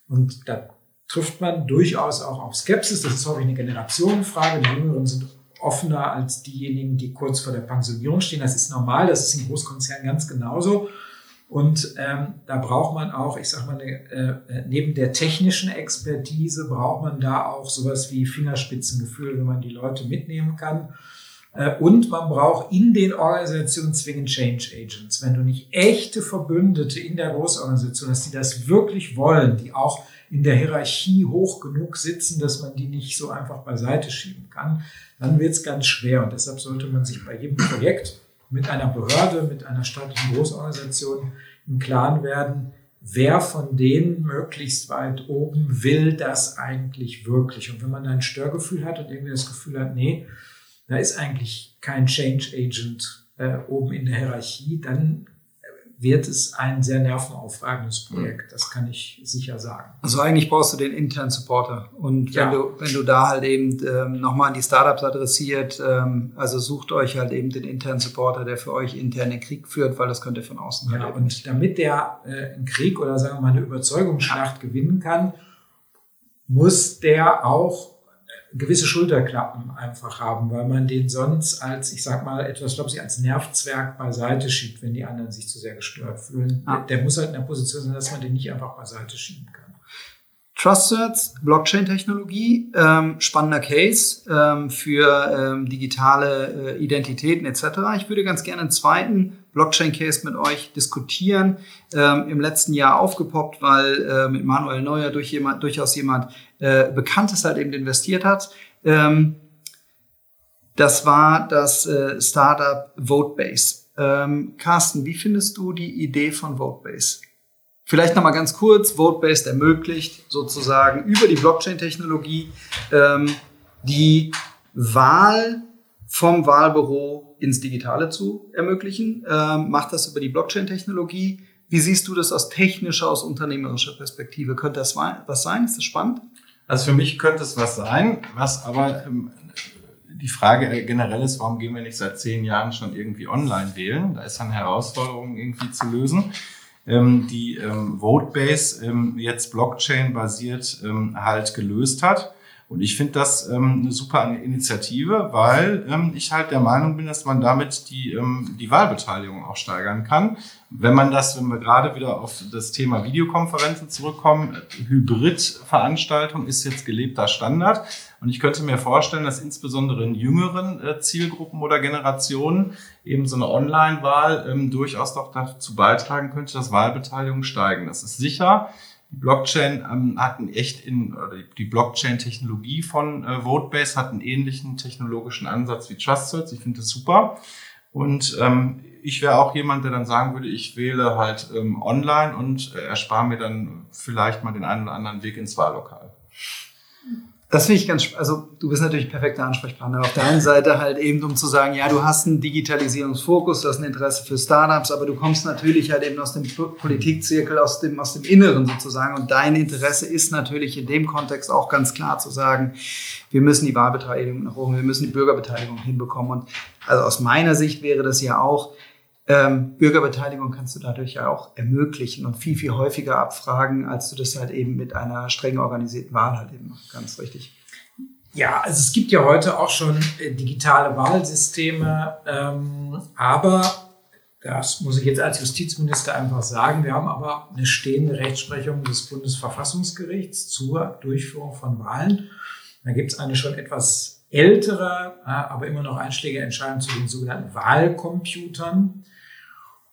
Und da trifft man durchaus auch auf Skepsis. Das ist häufig eine Generationenfrage. Die Jüngeren sind offener als diejenigen, die kurz vor der Pensionierung stehen. Das ist normal. Das ist in Großkonzernen ganz genauso. Und ähm, da braucht man auch, ich sag mal, äh, neben der technischen Expertise braucht man da auch sowas wie Fingerspitzengefühl, wenn man die Leute mitnehmen kann. Äh, und man braucht in den Organisationen zwingend Change Agents. Wenn du nicht echte Verbündete in der Großorganisation hast, die das wirklich wollen, die auch in der Hierarchie hoch genug sitzen, dass man die nicht so einfach beiseite schieben kann, dann wird es ganz schwer. Und deshalb sollte man sich bei jedem Projekt mit einer Behörde, mit einer staatlichen Großorganisation im Klaren werden, wer von denen möglichst weit oben will das eigentlich wirklich. Und wenn man ein Störgefühl hat und irgendwie das Gefühl hat, nee, da ist eigentlich kein Change Agent äh, oben in der Hierarchie, dann wird es ein sehr nervenaufreibendes Projekt. Das kann ich sicher sagen. Also eigentlich brauchst du den internen Supporter. Und wenn ja. du, wenn du da halt eben ähm, nochmal an die Startups adressiert, ähm, also sucht euch halt eben den internen Supporter, der für euch intern den Krieg führt, weil das könnt ihr von außen Ja, halt und damit der äh, einen Krieg oder sagen wir mal eine Überzeugungsschlacht gewinnen kann, muss der auch gewisse Schulterklappen einfach haben, weil man den sonst als, ich sag mal, etwas, glaube ich, als Nervzwerg beiseite schiebt, wenn die anderen sich zu sehr gestört fühlen. Ah. Der, der, muss halt in der Position sein, dass man den nicht einfach beiseite schieben kann. TrustCerts, Blockchain-Technologie, ähm, spannender Case ähm, für ähm, digitale äh, Identitäten etc. Ich würde ganz gerne einen zweiten Blockchain-Case mit euch diskutieren. Ähm, Im letzten Jahr aufgepoppt, weil äh, mit Manuel Neuer durch jemand, durchaus jemand äh, Bekanntes halt eben investiert hat. Ähm, das war das äh, Startup Votebase. Ähm, Carsten, wie findest du die Idee von Votebase? Vielleicht nochmal ganz kurz, Votebase ermöglicht sozusagen über die Blockchain-Technologie ähm, die Wahl vom Wahlbüro ins Digitale zu ermöglichen. Ähm, macht das über die Blockchain-Technologie. Wie siehst du das aus technischer, aus unternehmerischer Perspektive? Könnte das was sein? Ist das spannend? Also für mich könnte es was sein, was aber ähm, die Frage generell ist, warum gehen wir nicht seit zehn Jahren schon irgendwie online wählen? Da ist eine Herausforderung irgendwie zu lösen die ähm, Votebase ähm, jetzt Blockchain-basiert ähm, halt gelöst hat. Und ich finde das ähm, eine super Initiative, weil ähm, ich halt der Meinung bin, dass man damit die, ähm, die Wahlbeteiligung auch steigern kann. Wenn man das, wenn wir gerade wieder auf das Thema Videokonferenzen zurückkommen, Hybridveranstaltung ist jetzt gelebter Standard. Und ich könnte mir vorstellen, dass insbesondere in jüngeren äh, Zielgruppen oder Generationen eben so eine Online-Wahl ähm, durchaus doch dazu beitragen könnte, dass Wahlbeteiligung steigen. Das ist sicher. Die Blockchain ähm, hat echt in, oder die Blockchain-Technologie von äh, Votebase hat einen ähnlichen technologischen Ansatz wie TrustCerts. Ich finde das super. Und ähm, ich wäre auch jemand, der dann sagen würde, ich wähle halt ähm, online und äh, erspare mir dann vielleicht mal den einen oder anderen Weg ins Wahllokal. Das finde ich ganz, also du bist natürlich perfekter Ansprechpartner. Auf der einen Seite halt eben, um zu sagen, ja, du hast einen Digitalisierungsfokus, du hast ein Interesse für Startups, aber du kommst natürlich halt eben aus dem Politikzirkel, aus dem, aus dem Inneren sozusagen. Und dein Interesse ist natürlich in dem Kontext auch ganz klar zu sagen, wir müssen die Wahlbeteiligung nach oben, wir müssen die Bürgerbeteiligung hinbekommen. Und also aus meiner Sicht wäre das ja auch, ähm, Bürgerbeteiligung kannst du dadurch ja auch ermöglichen und viel, viel häufiger abfragen, als du das halt eben mit einer streng organisierten Wahl halt eben machst. Ganz richtig. Ja, also es gibt ja heute auch schon äh, digitale Wahlsysteme, ähm, aber das muss ich jetzt als Justizminister einfach sagen. Wir haben aber eine stehende Rechtsprechung des Bundesverfassungsgerichts zur Durchführung von Wahlen. Da gibt es eine schon etwas ältere, aber immer noch einschlägige Entscheidung zu den sogenannten Wahlcomputern.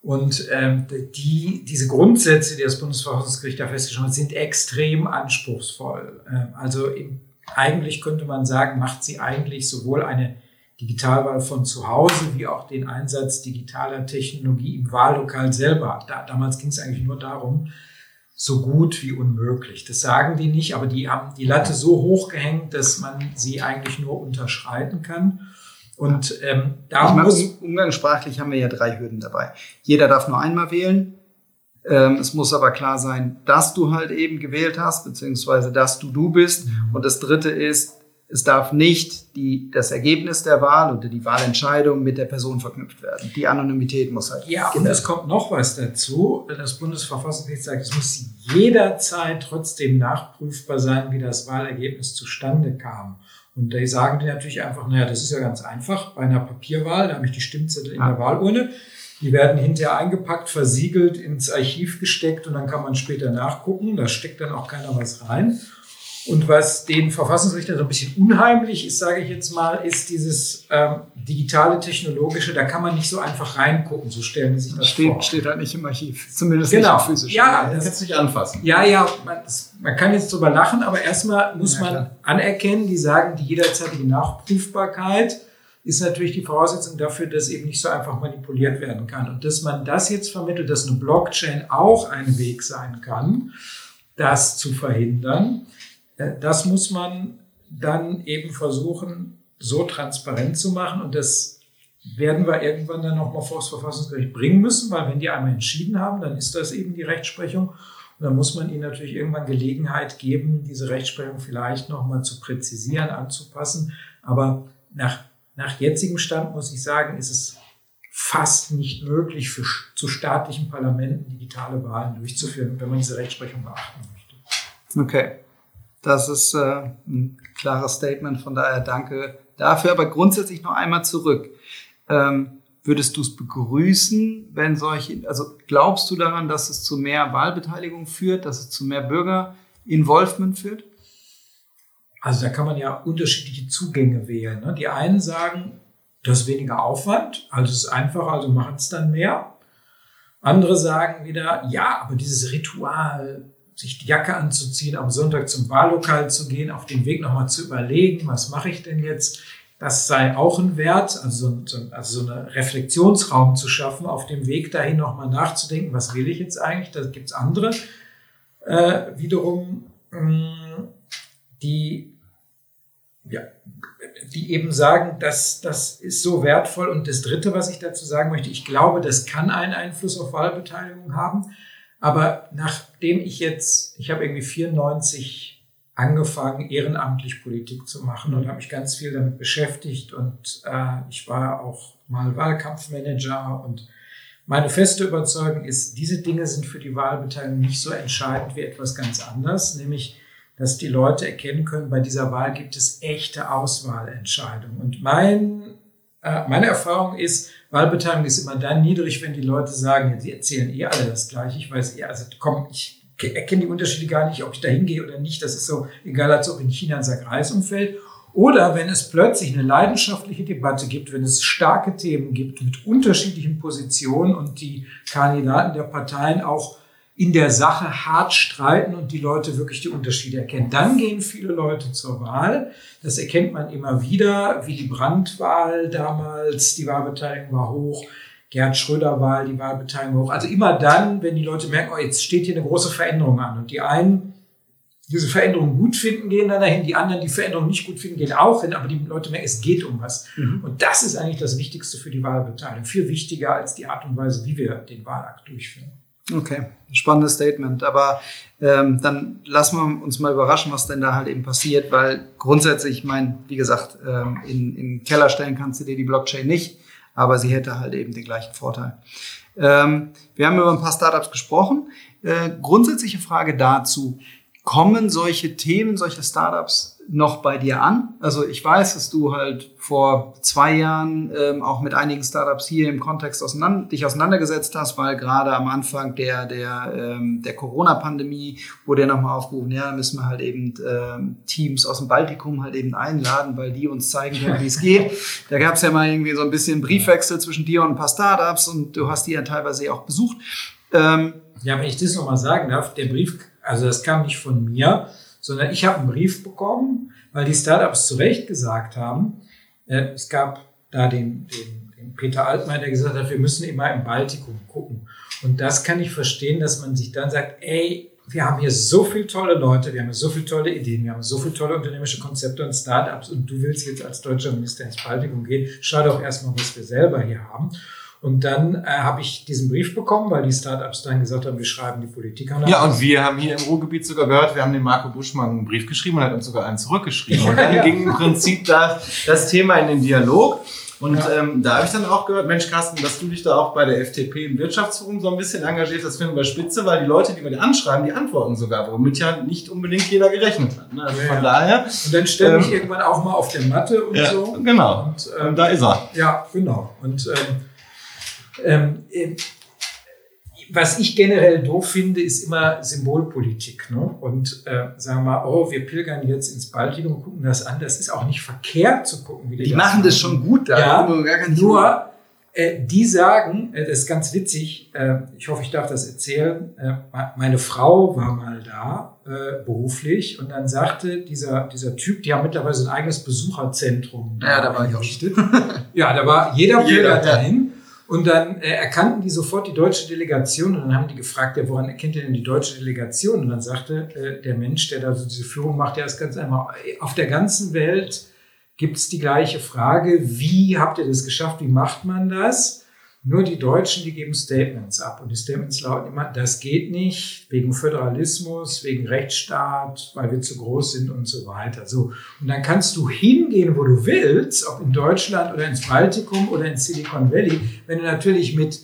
Und ähm, die, diese Grundsätze, die das Bundesverfassungsgericht da festgestellt hat, sind extrem anspruchsvoll. Ähm, also im, eigentlich könnte man sagen, macht sie eigentlich sowohl eine Digitalwahl von zu Hause wie auch den Einsatz digitaler Technologie im Wahllokal selber. Da, damals ging es eigentlich nur darum, so gut wie unmöglich. Das sagen die nicht, aber die haben die Latte so hoch gehängt, dass man sie eigentlich nur unterschreiten kann. Und ähm, da ich muss umgangssprachlich haben wir ja drei Hürden dabei. Jeder darf nur einmal wählen. Ähm, es muss aber klar sein, dass du halt eben gewählt hast, beziehungsweise dass du du bist. Mhm. Und das Dritte ist, es darf nicht die, das Ergebnis der Wahl oder die Wahlentscheidung mit der Person verknüpft werden. Die Anonymität muss halt. Ja, und es kommt noch was dazu. Das Bundesverfassungsgericht sagt, es muss jederzeit trotzdem nachprüfbar sein, wie das Wahlergebnis zustande kam. Und da sagen die natürlich einfach, naja, das ist ja ganz einfach. Bei einer Papierwahl, da habe ich die Stimmzettel in der Wahlurne. Die werden hinterher eingepackt, versiegelt, ins Archiv gesteckt und dann kann man später nachgucken. Da steckt dann auch keiner was rein. Und was den Verfassungsrichter so ein bisschen unheimlich ist, sage ich jetzt mal, ist dieses ähm, digitale, technologische, da kann man nicht so einfach reingucken, so stellen Sie sich das steht, vor. Steht halt nicht im Archiv, zumindest genau. nicht physisch. Ja, das kannst du nicht anfassen. Ja, ja, man, das, man, kann jetzt drüber lachen, aber erstmal muss ja, man klar. anerkennen, die sagen, die jederzeitige Nachprüfbarkeit ist natürlich die Voraussetzung dafür, dass eben nicht so einfach manipuliert werden kann. Und dass man das jetzt vermittelt, dass eine Blockchain auch ein Weg sein kann, das zu verhindern das muss man dann eben versuchen, so transparent zu machen. Und das werden wir irgendwann dann nochmal vor das Verfassungsgericht bringen müssen, weil wenn die einmal entschieden haben, dann ist das eben die Rechtsprechung. Und dann muss man ihnen natürlich irgendwann Gelegenheit geben, diese Rechtsprechung vielleicht nochmal zu präzisieren, anzupassen. Aber nach, nach jetzigem Stand muss ich sagen, ist es fast nicht möglich, für, zu staatlichen Parlamenten digitale Wahlen durchzuführen, wenn man diese Rechtsprechung beachten möchte. Okay. Das ist äh, ein klares Statement, von daher danke dafür. Aber grundsätzlich noch einmal zurück. Ähm, würdest du es begrüßen, wenn solche, also glaubst du daran, dass es zu mehr Wahlbeteiligung führt, dass es zu mehr Bürgerinvolvement führt? Also da kann man ja unterschiedliche Zugänge wählen. Ne? Die einen sagen, das ist weniger Aufwand, also es ist einfacher, also machen es dann mehr. Andere sagen wieder, ja, aber dieses Ritual, sich die Jacke anzuziehen, am Sonntag zum Wahllokal zu gehen, auf dem Weg nochmal zu überlegen, was mache ich denn jetzt? Das sei auch ein Wert, also so, also so einen Reflexionsraum zu schaffen, auf dem Weg dahin nochmal nachzudenken, was will ich jetzt eigentlich? Da gibt es andere äh, wiederum, mh, mm, die, ja, die eben sagen, dass das ist so wertvoll. Und das Dritte, was ich dazu sagen möchte, ich glaube, das kann einen Einfluss auf Wahlbeteiligung haben. Aber nachdem ich jetzt, ich habe irgendwie 94 angefangen, ehrenamtlich Politik zu machen und habe mich ganz viel damit beschäftigt und äh, ich war auch mal Wahlkampfmanager und meine feste Überzeugung ist, diese Dinge sind für die Wahlbeteiligung nicht so entscheidend wie etwas ganz anderes, nämlich dass die Leute erkennen können, bei dieser Wahl gibt es echte Auswahlentscheidungen. Und mein, äh, meine Erfahrung ist, Wahlbeteiligung ist immer dann niedrig, wenn die Leute sagen, sie erzählen eh alle das Gleiche. Ich weiß eh, also komm, ich erkenne die Unterschiede gar nicht, ob ich da hingehe oder nicht. Das ist so egal, als ob in China ein Sack umfällt. Oder wenn es plötzlich eine leidenschaftliche Debatte gibt, wenn es starke Themen gibt mit unterschiedlichen Positionen und die Kandidaten der Parteien auch in der Sache hart streiten und die Leute wirklich die Unterschiede erkennen. Dann gehen viele Leute zur Wahl. Das erkennt man immer wieder, wie die Brandwahl damals, die Wahlbeteiligung war hoch, Gerhard Schröder-Wahl, die Wahlbeteiligung hoch. Also immer dann, wenn die Leute merken, oh, jetzt steht hier eine große Veränderung an. Und die einen diese Veränderung gut finden, gehen dann dahin. Die anderen, die Veränderung nicht gut finden, gehen auch hin. Aber die Leute merken, es geht um was. Mhm. Und das ist eigentlich das Wichtigste für die Wahlbeteiligung. Viel wichtiger als die Art und Weise, wie wir den Wahlakt durchführen. Okay, spannendes Statement. Aber ähm, dann lassen wir uns mal überraschen, was denn da halt eben passiert, weil grundsätzlich, ich meine, wie gesagt, ähm, in, in Keller stellen kannst du dir die Blockchain nicht, aber sie hätte halt eben den gleichen Vorteil. Ähm, wir haben über ein paar Startups gesprochen. Äh, grundsätzliche Frage dazu. Kommen solche Themen, solche Startups noch bei dir an? Also ich weiß, dass du halt vor zwei Jahren ähm, auch mit einigen Startups hier im Kontext auseinander, dich auseinandergesetzt hast, weil gerade am Anfang der, der, ähm, der Corona-Pandemie wurde ja nochmal aufgerufen, ja, müssen wir halt eben ähm, Teams aus dem Baltikum halt eben einladen, weil die uns zeigen können, wie es geht. (laughs) Da gab es ja mal irgendwie so ein bisschen Briefwechsel zwischen dir und ein paar Startups und du hast die ja teilweise auch besucht. Ähm, ja, wenn ich das nochmal sagen darf, der Brief, also das kam nicht von mir, sondern ich habe einen Brief bekommen, weil die Startups zu Recht gesagt haben, äh, es gab da den, den, den Peter Altmaier, der gesagt hat, wir müssen immer im Baltikum gucken. Und das kann ich verstehen, dass man sich dann sagt, ey, wir haben hier so viele tolle Leute, wir haben so viele tolle Ideen, wir haben so viele tolle unternehmerische Konzepte und Startups und du willst jetzt als deutscher Minister ins Baltikum gehen, schau doch erstmal, was wir selber hier haben. Und dann äh, habe ich diesen Brief bekommen, weil die Startups dann gesagt haben, wir schreiben die Politik an. Ja, und wir haben hier im Ruhrgebiet sogar gehört, wir haben dem Marco Buschmann einen Brief geschrieben und er hat uns sogar einen zurückgeschrieben. (laughs) Und dann ja. ging im Prinzip das, das Thema in den Dialog. Und ja. ähm, da habe ich dann auch gehört, Mensch Carsten, dass du dich da auch bei der FDP im Wirtschaftsforum so ein bisschen engagiert hast, finden wir spitze, weil die Leute, die wir dir anschreiben, die antworten sogar, womit ja nicht unbedingt jeder gerechnet hat. Ne? Also ja, von daher. Und dann stelle ich ähm, irgendwann auch mal auf der Matte und so. Genau. Und, ähm, und da ist er. Ja, genau. Und ähm, ähm, äh, was ich generell doof finde, ist immer Symbolpolitik. Ne? Und äh, sagen wir mal, oh, wir pilgern jetzt ins Baltikum und gucken das an. Das ist auch nicht verkehrt zu gucken, wie die, die machen das schon gut da. Ja, nur äh, die sagen, äh, das ist ganz witzig, äh, ich hoffe, ich darf das erzählen, äh, meine Frau war mal da, äh, beruflich, und dann sagte dieser, dieser Typ, die haben mittlerweile ein eigenes Besucherzentrum. Ja, da war ich auch. ja, da war jeder (laughs) pilgert dahin. Und dann äh, erkannten die sofort die deutsche Delegation und dann haben die gefragt, ja, woran erkennt ihr denn die deutsche Delegation? Und dann sagte äh, der Mensch, der da so diese Führung macht, ja, ist ganz einfach, auf der ganzen Welt gibt es die gleiche Frage, wie habt ihr das geschafft, wie macht man das? Nur die Deutschen, die geben Statements ab. Und die Statements lauten immer, das geht nicht, wegen Föderalismus, wegen Rechtsstaat, weil wir zu groß sind und so weiter. So. Und dann kannst du hingehen, wo du willst, ob in Deutschland oder ins Baltikum oder in Silicon Valley, wenn du natürlich mit,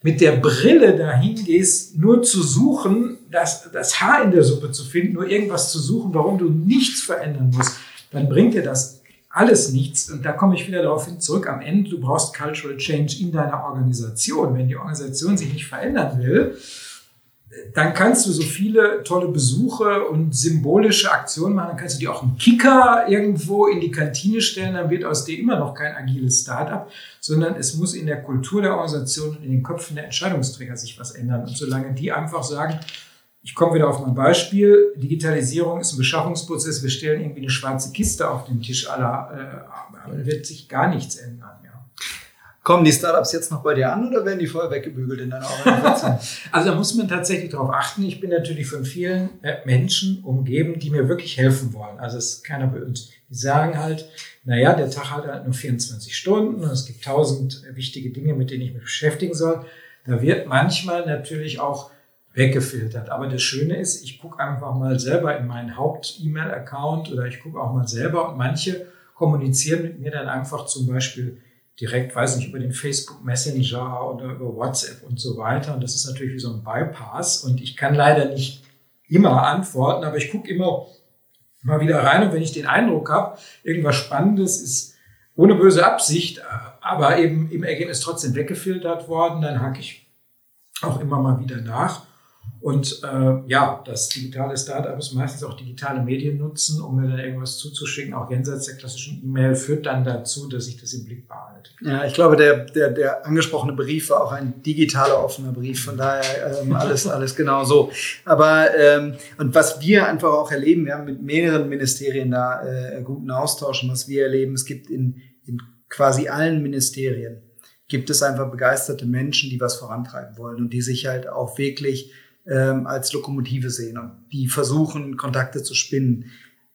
mit der Brille dahin gehst, nur zu suchen, das, das Haar in der Suppe zu finden, nur irgendwas zu suchen, warum du nichts verändern musst, dann bringt dir das alles nichts. Und da komme ich wieder darauf hin zurück. Am Ende, du brauchst Cultural Change in deiner Organisation. Wenn die Organisation sich nicht verändern will, dann kannst du so viele tolle Besuche und symbolische Aktionen machen. Dann kannst du dir auch einen Kicker irgendwo in die Kantine stellen. Dann wird aus dir immer noch kein agiles Startup, sondern es muss in der Kultur der Organisation und in den Köpfen der Entscheidungsträger sich was ändern. Und solange die einfach sagen, ich komme wieder auf mein Beispiel. Digitalisierung ist ein Beschaffungsprozess. Wir stellen irgendwie eine schwarze Kiste auf den Tisch aller, äh, aber da wird sich gar nichts ändern. Ja. Kommen die Startups jetzt noch bei dir an oder werden die vorher weggebügelt in deiner Organisation? (laughs) also da muss man tatsächlich darauf achten. Ich bin natürlich von vielen äh, Menschen umgeben, die mir wirklich helfen wollen. Also es ist keiner bei uns. Die sagen halt, naja, der Tag hat halt nur 24 Stunden und es gibt tausend wichtige Dinge, mit denen ich mich beschäftigen soll. Da wird manchmal natürlich auch weggefiltert. Aber das Schöne ist, ich gucke einfach mal selber in meinen Haupt-E-Mail-Account oder ich gucke auch mal selber und manche kommunizieren mit mir dann einfach zum Beispiel direkt, weiß nicht, über den Facebook Messenger oder über WhatsApp und so weiter. Und das ist natürlich wie so ein Bypass. Und ich kann leider nicht immer antworten, aber ich gucke immer mal wieder rein. Und wenn ich den Eindruck habe, irgendwas Spannendes ist ohne böse Absicht, aber eben im Ergebnis trotzdem weggefiltert worden, dann hake ich auch immer mal wieder nach. Und äh, ja, das digitale Startup ist meistens auch digitale Medien nutzen, um mir dann irgendwas zuzuschicken. Auch jenseits der klassischen E-Mail führt dann dazu, dass ich das im Blick behalte. Ja, ich glaube, der, der, der angesprochene Brief war auch ein digitaler offener Brief. Von daher ähm, alles, (laughs) alles genau so. Aber ähm, und was wir einfach auch erleben, wir haben mit mehreren Ministerien da äh, guten Austausch. Und was wir erleben, es gibt in, in quasi allen Ministerien gibt es einfach begeisterte Menschen, die was vorantreiben wollen und die sich halt auch wirklich ähm, als Lokomotive sehen und die versuchen, Kontakte zu spinnen.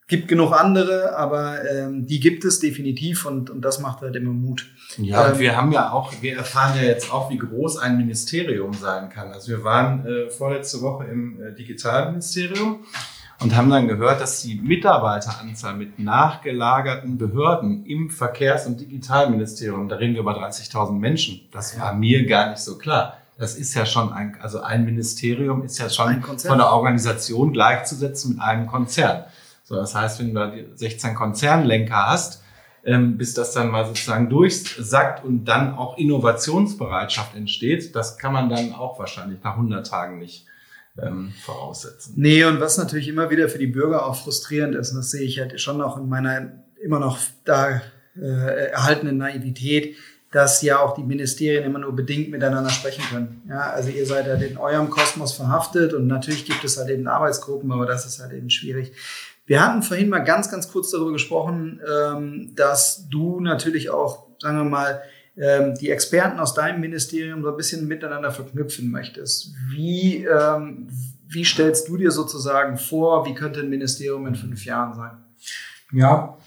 Gibt genug andere, aber ähm, die gibt es definitiv und, und das macht halt immer Mut. Ja, Ähm, und wir haben ja auch, wir erfahren ja jetzt auch, wie groß ein Ministerium sein kann. Also wir waren äh, vorletzte Woche im äh, Digitalministerium und haben dann gehört, dass die Mitarbeiteranzahl mit nachgelagerten Behörden im Verkehrs- und Digitalministerium, da reden wir über 30.000 Menschen, das war mir gar nicht so klar. Das ist ja schon ein, also ein Ministerium ist ja schon von der Organisation gleichzusetzen mit einem Konzern. So, das heißt, wenn du da die 16 Konzernlenker hast, ähm, bis das dann mal sozusagen durchsackt und dann auch Innovationsbereitschaft entsteht, das kann man dann auch wahrscheinlich nach 100 Tagen nicht ähm, voraussetzen. Nee, und was natürlich immer wieder für die Bürger auch frustrierend ist, und das sehe ich halt schon noch in meiner immer noch da äh, erhaltenen Naivität, dass ja auch die Ministerien immer nur bedingt miteinander sprechen können. Ja, also ihr seid halt in eurem Kosmos verhaftet und natürlich gibt es halt eben Arbeitsgruppen, aber das ist halt eben schwierig. Wir hatten vorhin mal ganz, ganz kurz darüber gesprochen, ähm, dass du natürlich auch, sagen wir mal, ähm, die Experten aus deinem Ministerium so ein bisschen miteinander verknüpfen möchtest. Wie, ähm, wie stellst du dir sozusagen vor, wie könnte ein Ministerium in fünf Jahren sein? Ja,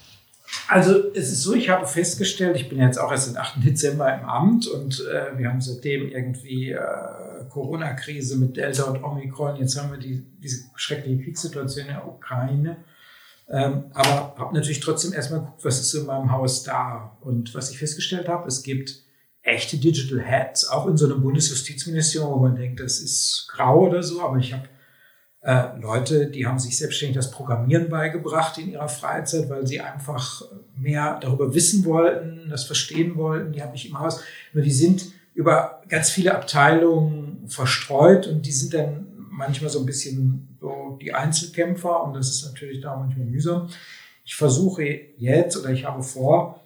also es ist so, ich habe festgestellt, ich bin jetzt auch erst den 8. Dezember im Amt und äh, wir haben seitdem irgendwie äh, Corona-Krise mit Delta und Omikron, jetzt haben wir die, diese schreckliche Kriegssituation in der Ukraine. Ähm, aber habe natürlich trotzdem erstmal geguckt, was ist in meinem Haus da. Und was ich festgestellt habe, es gibt echte Digital Heads, auch in so einem Bundesjustizministerium, wo man denkt, das ist grau oder so, aber ich habe äh, Leute, die haben sich selbstständig das Programmieren beigebracht in ihrer Freizeit, weil sie einfach mehr darüber wissen wollten, das verstehen wollten. Die habe ich im Haus. Nur die sind über ganz viele Abteilungen verstreut und die sind dann manchmal so ein bisschen so die Einzelkämpfer und das ist natürlich da manchmal mühsam. Ich versuche jetzt oder ich habe vor,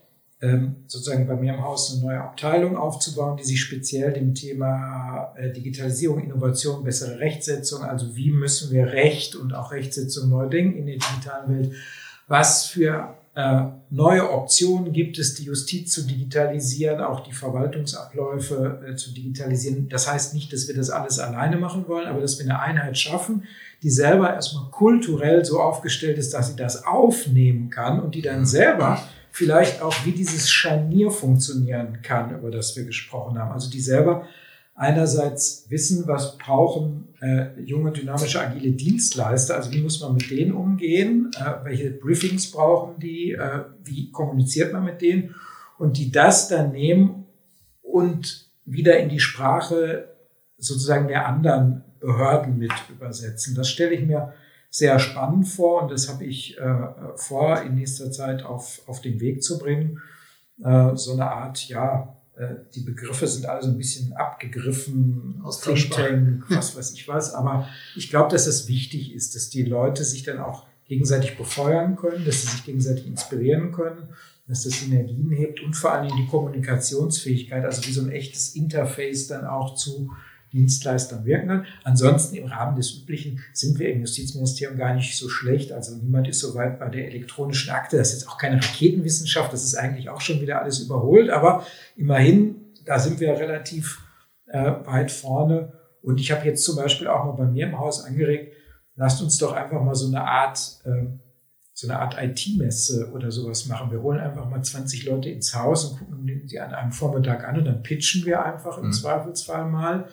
sozusagen bei mir im Haus eine neue Abteilung aufzubauen, die sich speziell dem Thema äh, Digitalisierung, Innovation, bessere Rechtsetzung, also wie müssen wir Recht und auch Rechtsetzung neu denken in der digitalen Welt, was für äh, neue Optionen gibt es, die Justiz zu digitalisieren, auch die Verwaltungsabläufe äh, zu digitalisieren. Das heißt nicht, dass wir das alles alleine machen wollen, aber dass wir eine Einheit schaffen, die selber erstmal kulturell so aufgestellt ist, dass sie das aufnehmen kann und die dann selber vielleicht auch wie dieses Scharnier funktionieren kann, über das wir gesprochen haben. Also die selber einerseits wissen, was brauchen äh, junge, dynamische, agile Dienstleister, also wie muss man mit denen umgehen, äh, welche Briefings brauchen die, äh, wie kommuniziert man mit denen und die das dann nehmen und wieder in die Sprache sozusagen der anderen Behörden mit übersetzen. Das stelle ich mir sehr spannend vor und das habe ich äh, vor, in nächster Zeit auf, auf den Weg zu bringen. Äh, so eine Art, ja, äh, die Begriffe sind alle so ein bisschen abgegriffen, Austauschbar. Think Tank, was weiß ich was, aber ich glaube, dass es wichtig ist, dass die Leute sich dann auch gegenseitig befeuern können, dass sie sich gegenseitig inspirieren können, dass das Synergien hebt und vor allem die Kommunikationsfähigkeit, also wie so ein echtes Interface dann auch zu Dienstleistern wirken kann. Ansonsten im Rahmen des Üblichen sind wir im Justizministerium gar nicht so schlecht. Also niemand ist so weit bei der elektronischen Akte. Das ist jetzt auch keine Raketenwissenschaft. Das ist eigentlich auch schon wieder alles überholt. Aber immerhin, da sind wir relativ äh, weit vorne. Und ich habe jetzt zum Beispiel auch mal bei mir im Haus angeregt, lasst uns doch einfach mal so eine Art, äh, so eine Art IT-Messe oder sowas machen. Wir holen einfach mal 20 Leute ins Haus und gucken sie an einem Vormittag an und dann pitchen wir einfach im Mhm. Zweifelsfall mal.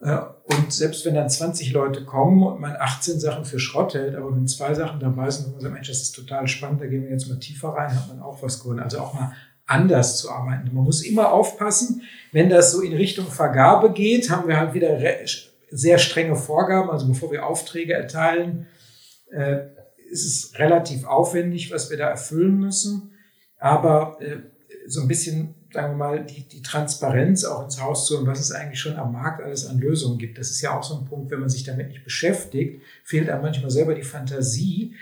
Äh, Und selbst wenn dann 20 Leute kommen und man 18 Sachen für Schrott hält, aber wenn zwei Sachen dabei sind und man Mensch, das ist total spannend, da gehen wir jetzt mal tiefer rein, hat man auch was gewonnen. Also auch mal anders zu arbeiten. Man muss immer aufpassen, wenn das so in Richtung Vergabe geht, haben wir halt wieder sehr strenge Vorgaben. Also bevor wir Aufträge erteilen, äh, ist es relativ aufwendig, was wir da erfüllen müssen. Aber äh, so ein bisschen, sagen wir mal, die, die Transparenz auch ins Haus zu und was es eigentlich schon am Markt alles an Lösungen gibt. Das ist ja auch so ein Punkt, wenn man sich damit nicht beschäftigt, fehlt einem manchmal selber die Fantasie.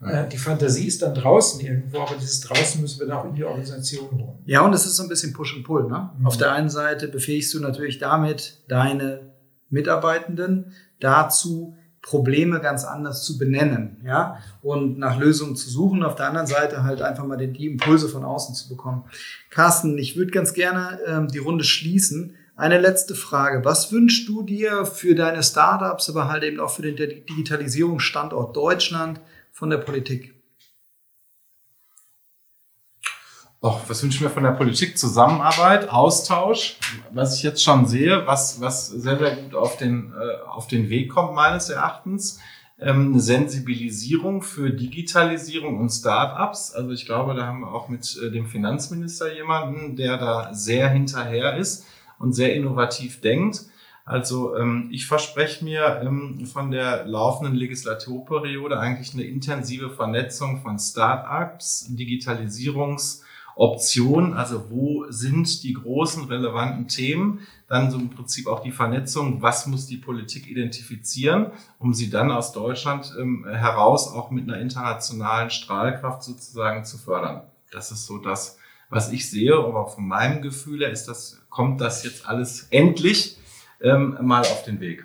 Ja. Äh, Die Fantasie ist dann draußen irgendwo, aber dieses draußen müssen wir dann auch in die Organisation holen. Ja, und es ist so ein bisschen Push und Pull. Ne? Mhm. Auf der einen Seite befähigst du natürlich damit deine Mitarbeitenden dazu, Probleme ganz anders zu benennen, ja, und nach Lösungen zu suchen. Auf der anderen Seite halt einfach mal die, Impulse von außen zu bekommen. Carsten, ich würde ganz gerne ähm, die Runde schließen, Eine letzte Frage. Was wünschst du dir für deine Startups, aber halt eben auch für den Digitalisierungsstandort Deutschland von der Politik? Och, was wünsche ich mir von der Politik? Zusammenarbeit, Austausch, was ich jetzt schon sehe, was, was sehr, sehr gut auf den, äh, auf den Weg kommt, meines Erachtens. Ähm, Sensibilisierung für Digitalisierung und Startups. Also ich glaube, da haben wir auch mit äh, dem Finanzminister jemanden, der da sehr hinterher ist und sehr innovativ denkt. Also ähm, ich verspreche mir ähm, von der laufenden Legislaturperiode eigentlich eine intensive Vernetzung von Startups, Digitalisierungs- Option, also wo sind die großen relevanten Themen, dann so im Prinzip auch die Vernetzung, was muss die Politik identifizieren, um sie dann aus Deutschland ähm, heraus auch mit einer internationalen Strahlkraft sozusagen zu fördern. Das ist so das, was ich sehe, aber von meinem Gefühl her ist das, kommt das jetzt alles endlich ähm, mal auf den Weg.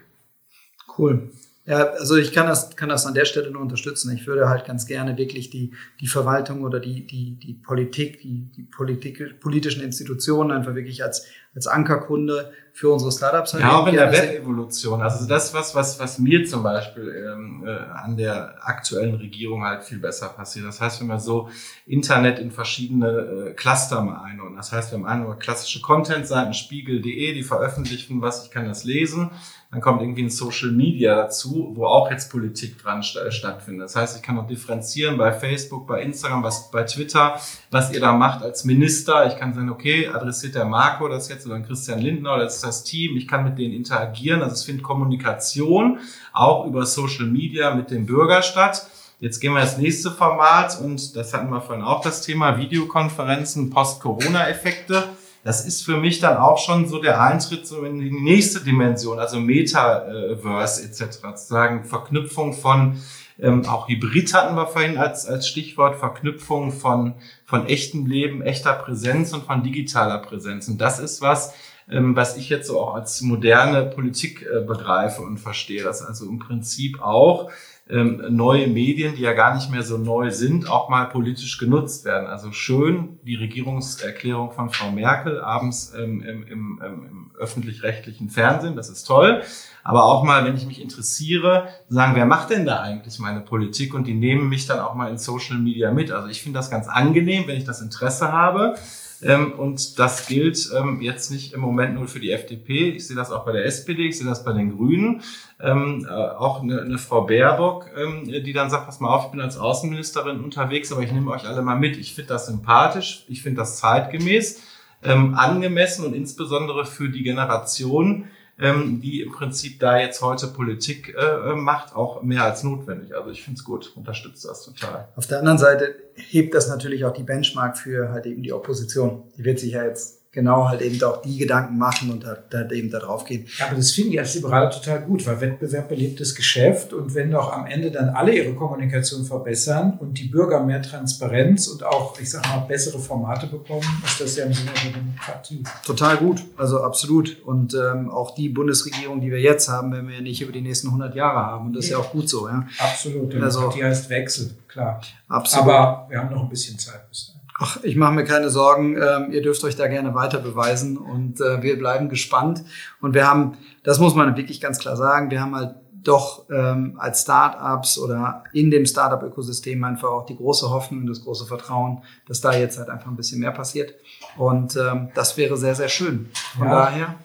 Cool. Ja, also ich kann das, kann das an der Stelle nur unterstützen. Ich würde halt ganz gerne wirklich die, die Verwaltung oder die, die, die Politik, die, die Politik, politischen Institutionen einfach wirklich als, als Ankerkunde für unsere Startups halt. Ja, auch in der Web-Evolution. Also das, was, was, was mir zum Beispiel ähm, äh, an der aktuellen Regierung halt viel besser passiert. Das heißt, wenn wir so Internet in verschiedene äh, Cluster mal einordnen. Das heißt, wir haben einmal klassische Content-Seiten, spiegel.de, die veröffentlichen was, ich kann das lesen. Dann kommt irgendwie ein Social Media dazu, wo auch jetzt Politik dran stattfindet. Das heißt, ich kann auch differenzieren bei Facebook, bei Instagram, was, bei Twitter, was ihr da macht als Minister. Ich kann sagen, okay, adressiert der Marco das jetzt oder Christian Lindner oder das ist das Team. Ich kann mit denen interagieren. Also es findet Kommunikation auch über Social Media mit dem Bürger statt. Jetzt gehen wir ins nächste Format und das hatten wir vorhin auch das Thema Videokonferenzen, Post-Corona-Effekte das ist für mich dann auch schon so der Eintritt so in die nächste Dimension, also Metaverse etc. Zu sagen, Verknüpfung von ähm, auch Hybrid hatten wir vorhin als, als Stichwort, Verknüpfung von, von echtem Leben, echter Präsenz und von digitaler Präsenz. Und das ist was, ähm, was ich jetzt so auch als moderne Politik äh, begreife und verstehe. Das also im Prinzip auch ähm, neue Medien, die ja gar nicht mehr so neu sind, auch mal politisch genutzt werden. Also schön die Regierungserklärung von Frau Merkel abends ähm, im, im, im öffentlich-rechtlichen Fernsehen, das ist toll. Aber auch mal, wenn ich mich interessiere, sagen, wer macht denn da eigentlich meine Politik? Und die nehmen mich dann auch mal in Social Media mit. Also ich finde das ganz angenehm, wenn ich das Interesse habe. Ähm, und das gilt ähm, jetzt nicht im Moment nur für die FDP. Ich sehe das auch bei der SPD, ich sehe das bei den Grünen. Ähm, äh, auch eine, eine Frau Baerbock, die dann sagt, pass mal auf, ich bin als Außenministerin unterwegs, aber ich nehme euch alle mal mit. Ich finde das sympathisch, ich finde das zeitgemäß, angemessen und insbesondere für die Generation, ähm, die im Prinzip da jetzt heute Politik äh, macht, auch mehr als notwendig. Also ich finde es gut, unterstützt das total. Auf der anderen Seite hebt das natürlich auch die Benchmark für halt eben die Opposition. Die wird sich ja jetzt genau halt eben auch die Gedanken machen und halt, halt eben da drauf gehen. Ja, aber das finde ich als Liberaler total gut, weil Wettbewerb belebt das Geschäft und wenn doch am Ende dann alle ihre Kommunikation verbessern und die Bürger mehr Transparenz und auch, ich sag mal, bessere Formate bekommen, ist das ja im Sinne der Demokratie. Total gut, also absolut. Und ähm, auch die Bundesregierung, die wir jetzt haben, werden wir ja nicht über die nächsten 100 Jahre haben und das ist ja auch gut so. Ja? Absolut, Demokratie also, heißt Wechsel, klar. Absolut. Aber wir haben noch ein bisschen Zeit bis dahin. Ach, ich mache mir keine Sorgen. Ähm, ihr dürft euch da gerne weiter beweisen und äh, wir bleiben gespannt. Und wir haben, das muss man wirklich ganz klar sagen, wir haben halt doch ähm, als Startups oder in dem Startup-Ökosystem einfach auch die große Hoffnung und das große Vertrauen, dass da jetzt halt einfach ein bisschen mehr passiert. Und ähm, das wäre sehr, sehr schön. Von ja. daher.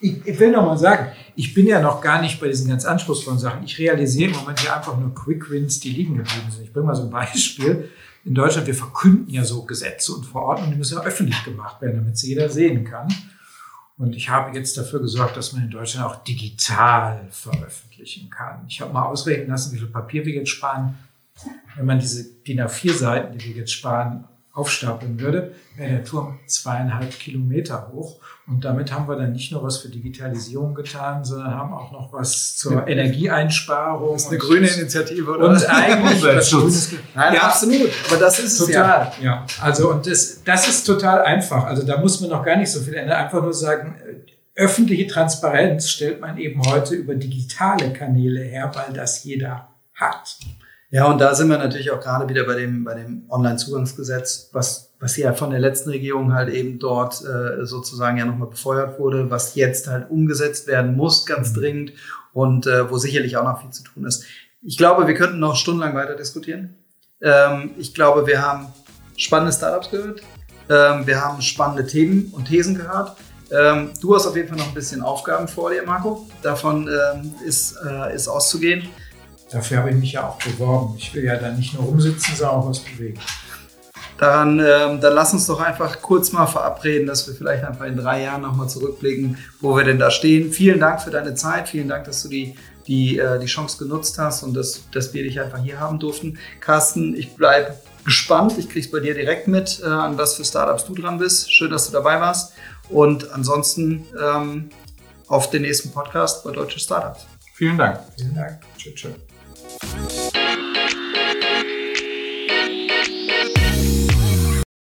Ich, ich will noch mal sagen, ich bin ja noch gar nicht bei diesen ganz anspruchsvollen Sachen. Ich realisiere im Moment ja einfach nur Quick Wins, die liegen geblieben sind. Ich bringe mal so ein Beispiel in Deutschland, wir verkünden ja so Gesetze und Verordnungen, die müssen ja öffentlich gemacht werden, damit sie jeder sehen kann. Und ich habe jetzt dafür gesorgt, dass man in Deutschland auch digital veröffentlichen kann. Ich habe mal ausrechnen lassen, wie viel Papier wir jetzt sparen. Wenn man diese DIN A4-Seiten, die wir jetzt sparen, aufstapeln würde, wäre der Turm zweieinhalb Kilometer hoch. Und damit haben wir dann nicht nur was für Digitalisierung getan, sondern haben auch noch was zur ja. Energieeinsparung. Das ist eine grüne Initiative, oder? Und eigentlich (laughs) Umweltschutz. Nein, ja, absolut. Aber das ist total. Es ja. ja. Also, und das, das ist total einfach. Also, da muss man noch gar nicht so viel ändern. Einfach nur sagen, öffentliche Transparenz stellt man eben heute über digitale Kanäle her, weil das jeder hat. Ja, und da sind wir natürlich auch gerade wieder bei dem, bei dem Online-Zugangsgesetz, was was ja von der letzten Regierung halt eben dort äh, sozusagen ja nochmal befeuert wurde, was jetzt halt umgesetzt werden muss, ganz mhm. dringend und äh, wo sicherlich auch noch viel zu tun ist. Ich glaube, wir könnten noch stundenlang weiter diskutieren. Ähm, ich glaube, wir haben spannende Startups gehört. Ähm, wir haben spannende Themen und Thesen gehört. Ähm, du hast auf jeden Fall noch ein bisschen Aufgaben vor dir, Marco. Davon ähm, ist, äh, ist auszugehen. Dafür habe ich mich ja auch beworben. Ich will ja da nicht nur rumsitzen, sondern auch was bewegen. Dann, ähm, dann lass uns doch einfach kurz mal verabreden, dass wir vielleicht einfach in drei Jahren nochmal zurückblicken, wo wir denn da stehen. Vielen Dank für deine Zeit. Vielen Dank, dass du die, die, äh, die Chance genutzt hast und dass, dass wir dich einfach hier haben durften. Carsten, ich bleibe gespannt. Ich kriege es bei dir direkt mit, äh, an was für Startups du dran bist. Schön, dass du dabei warst. Und ansonsten ähm, auf den nächsten Podcast bei Deutsche Startups. Vielen Dank. Vielen Dank. Tschüss. tschüss. You.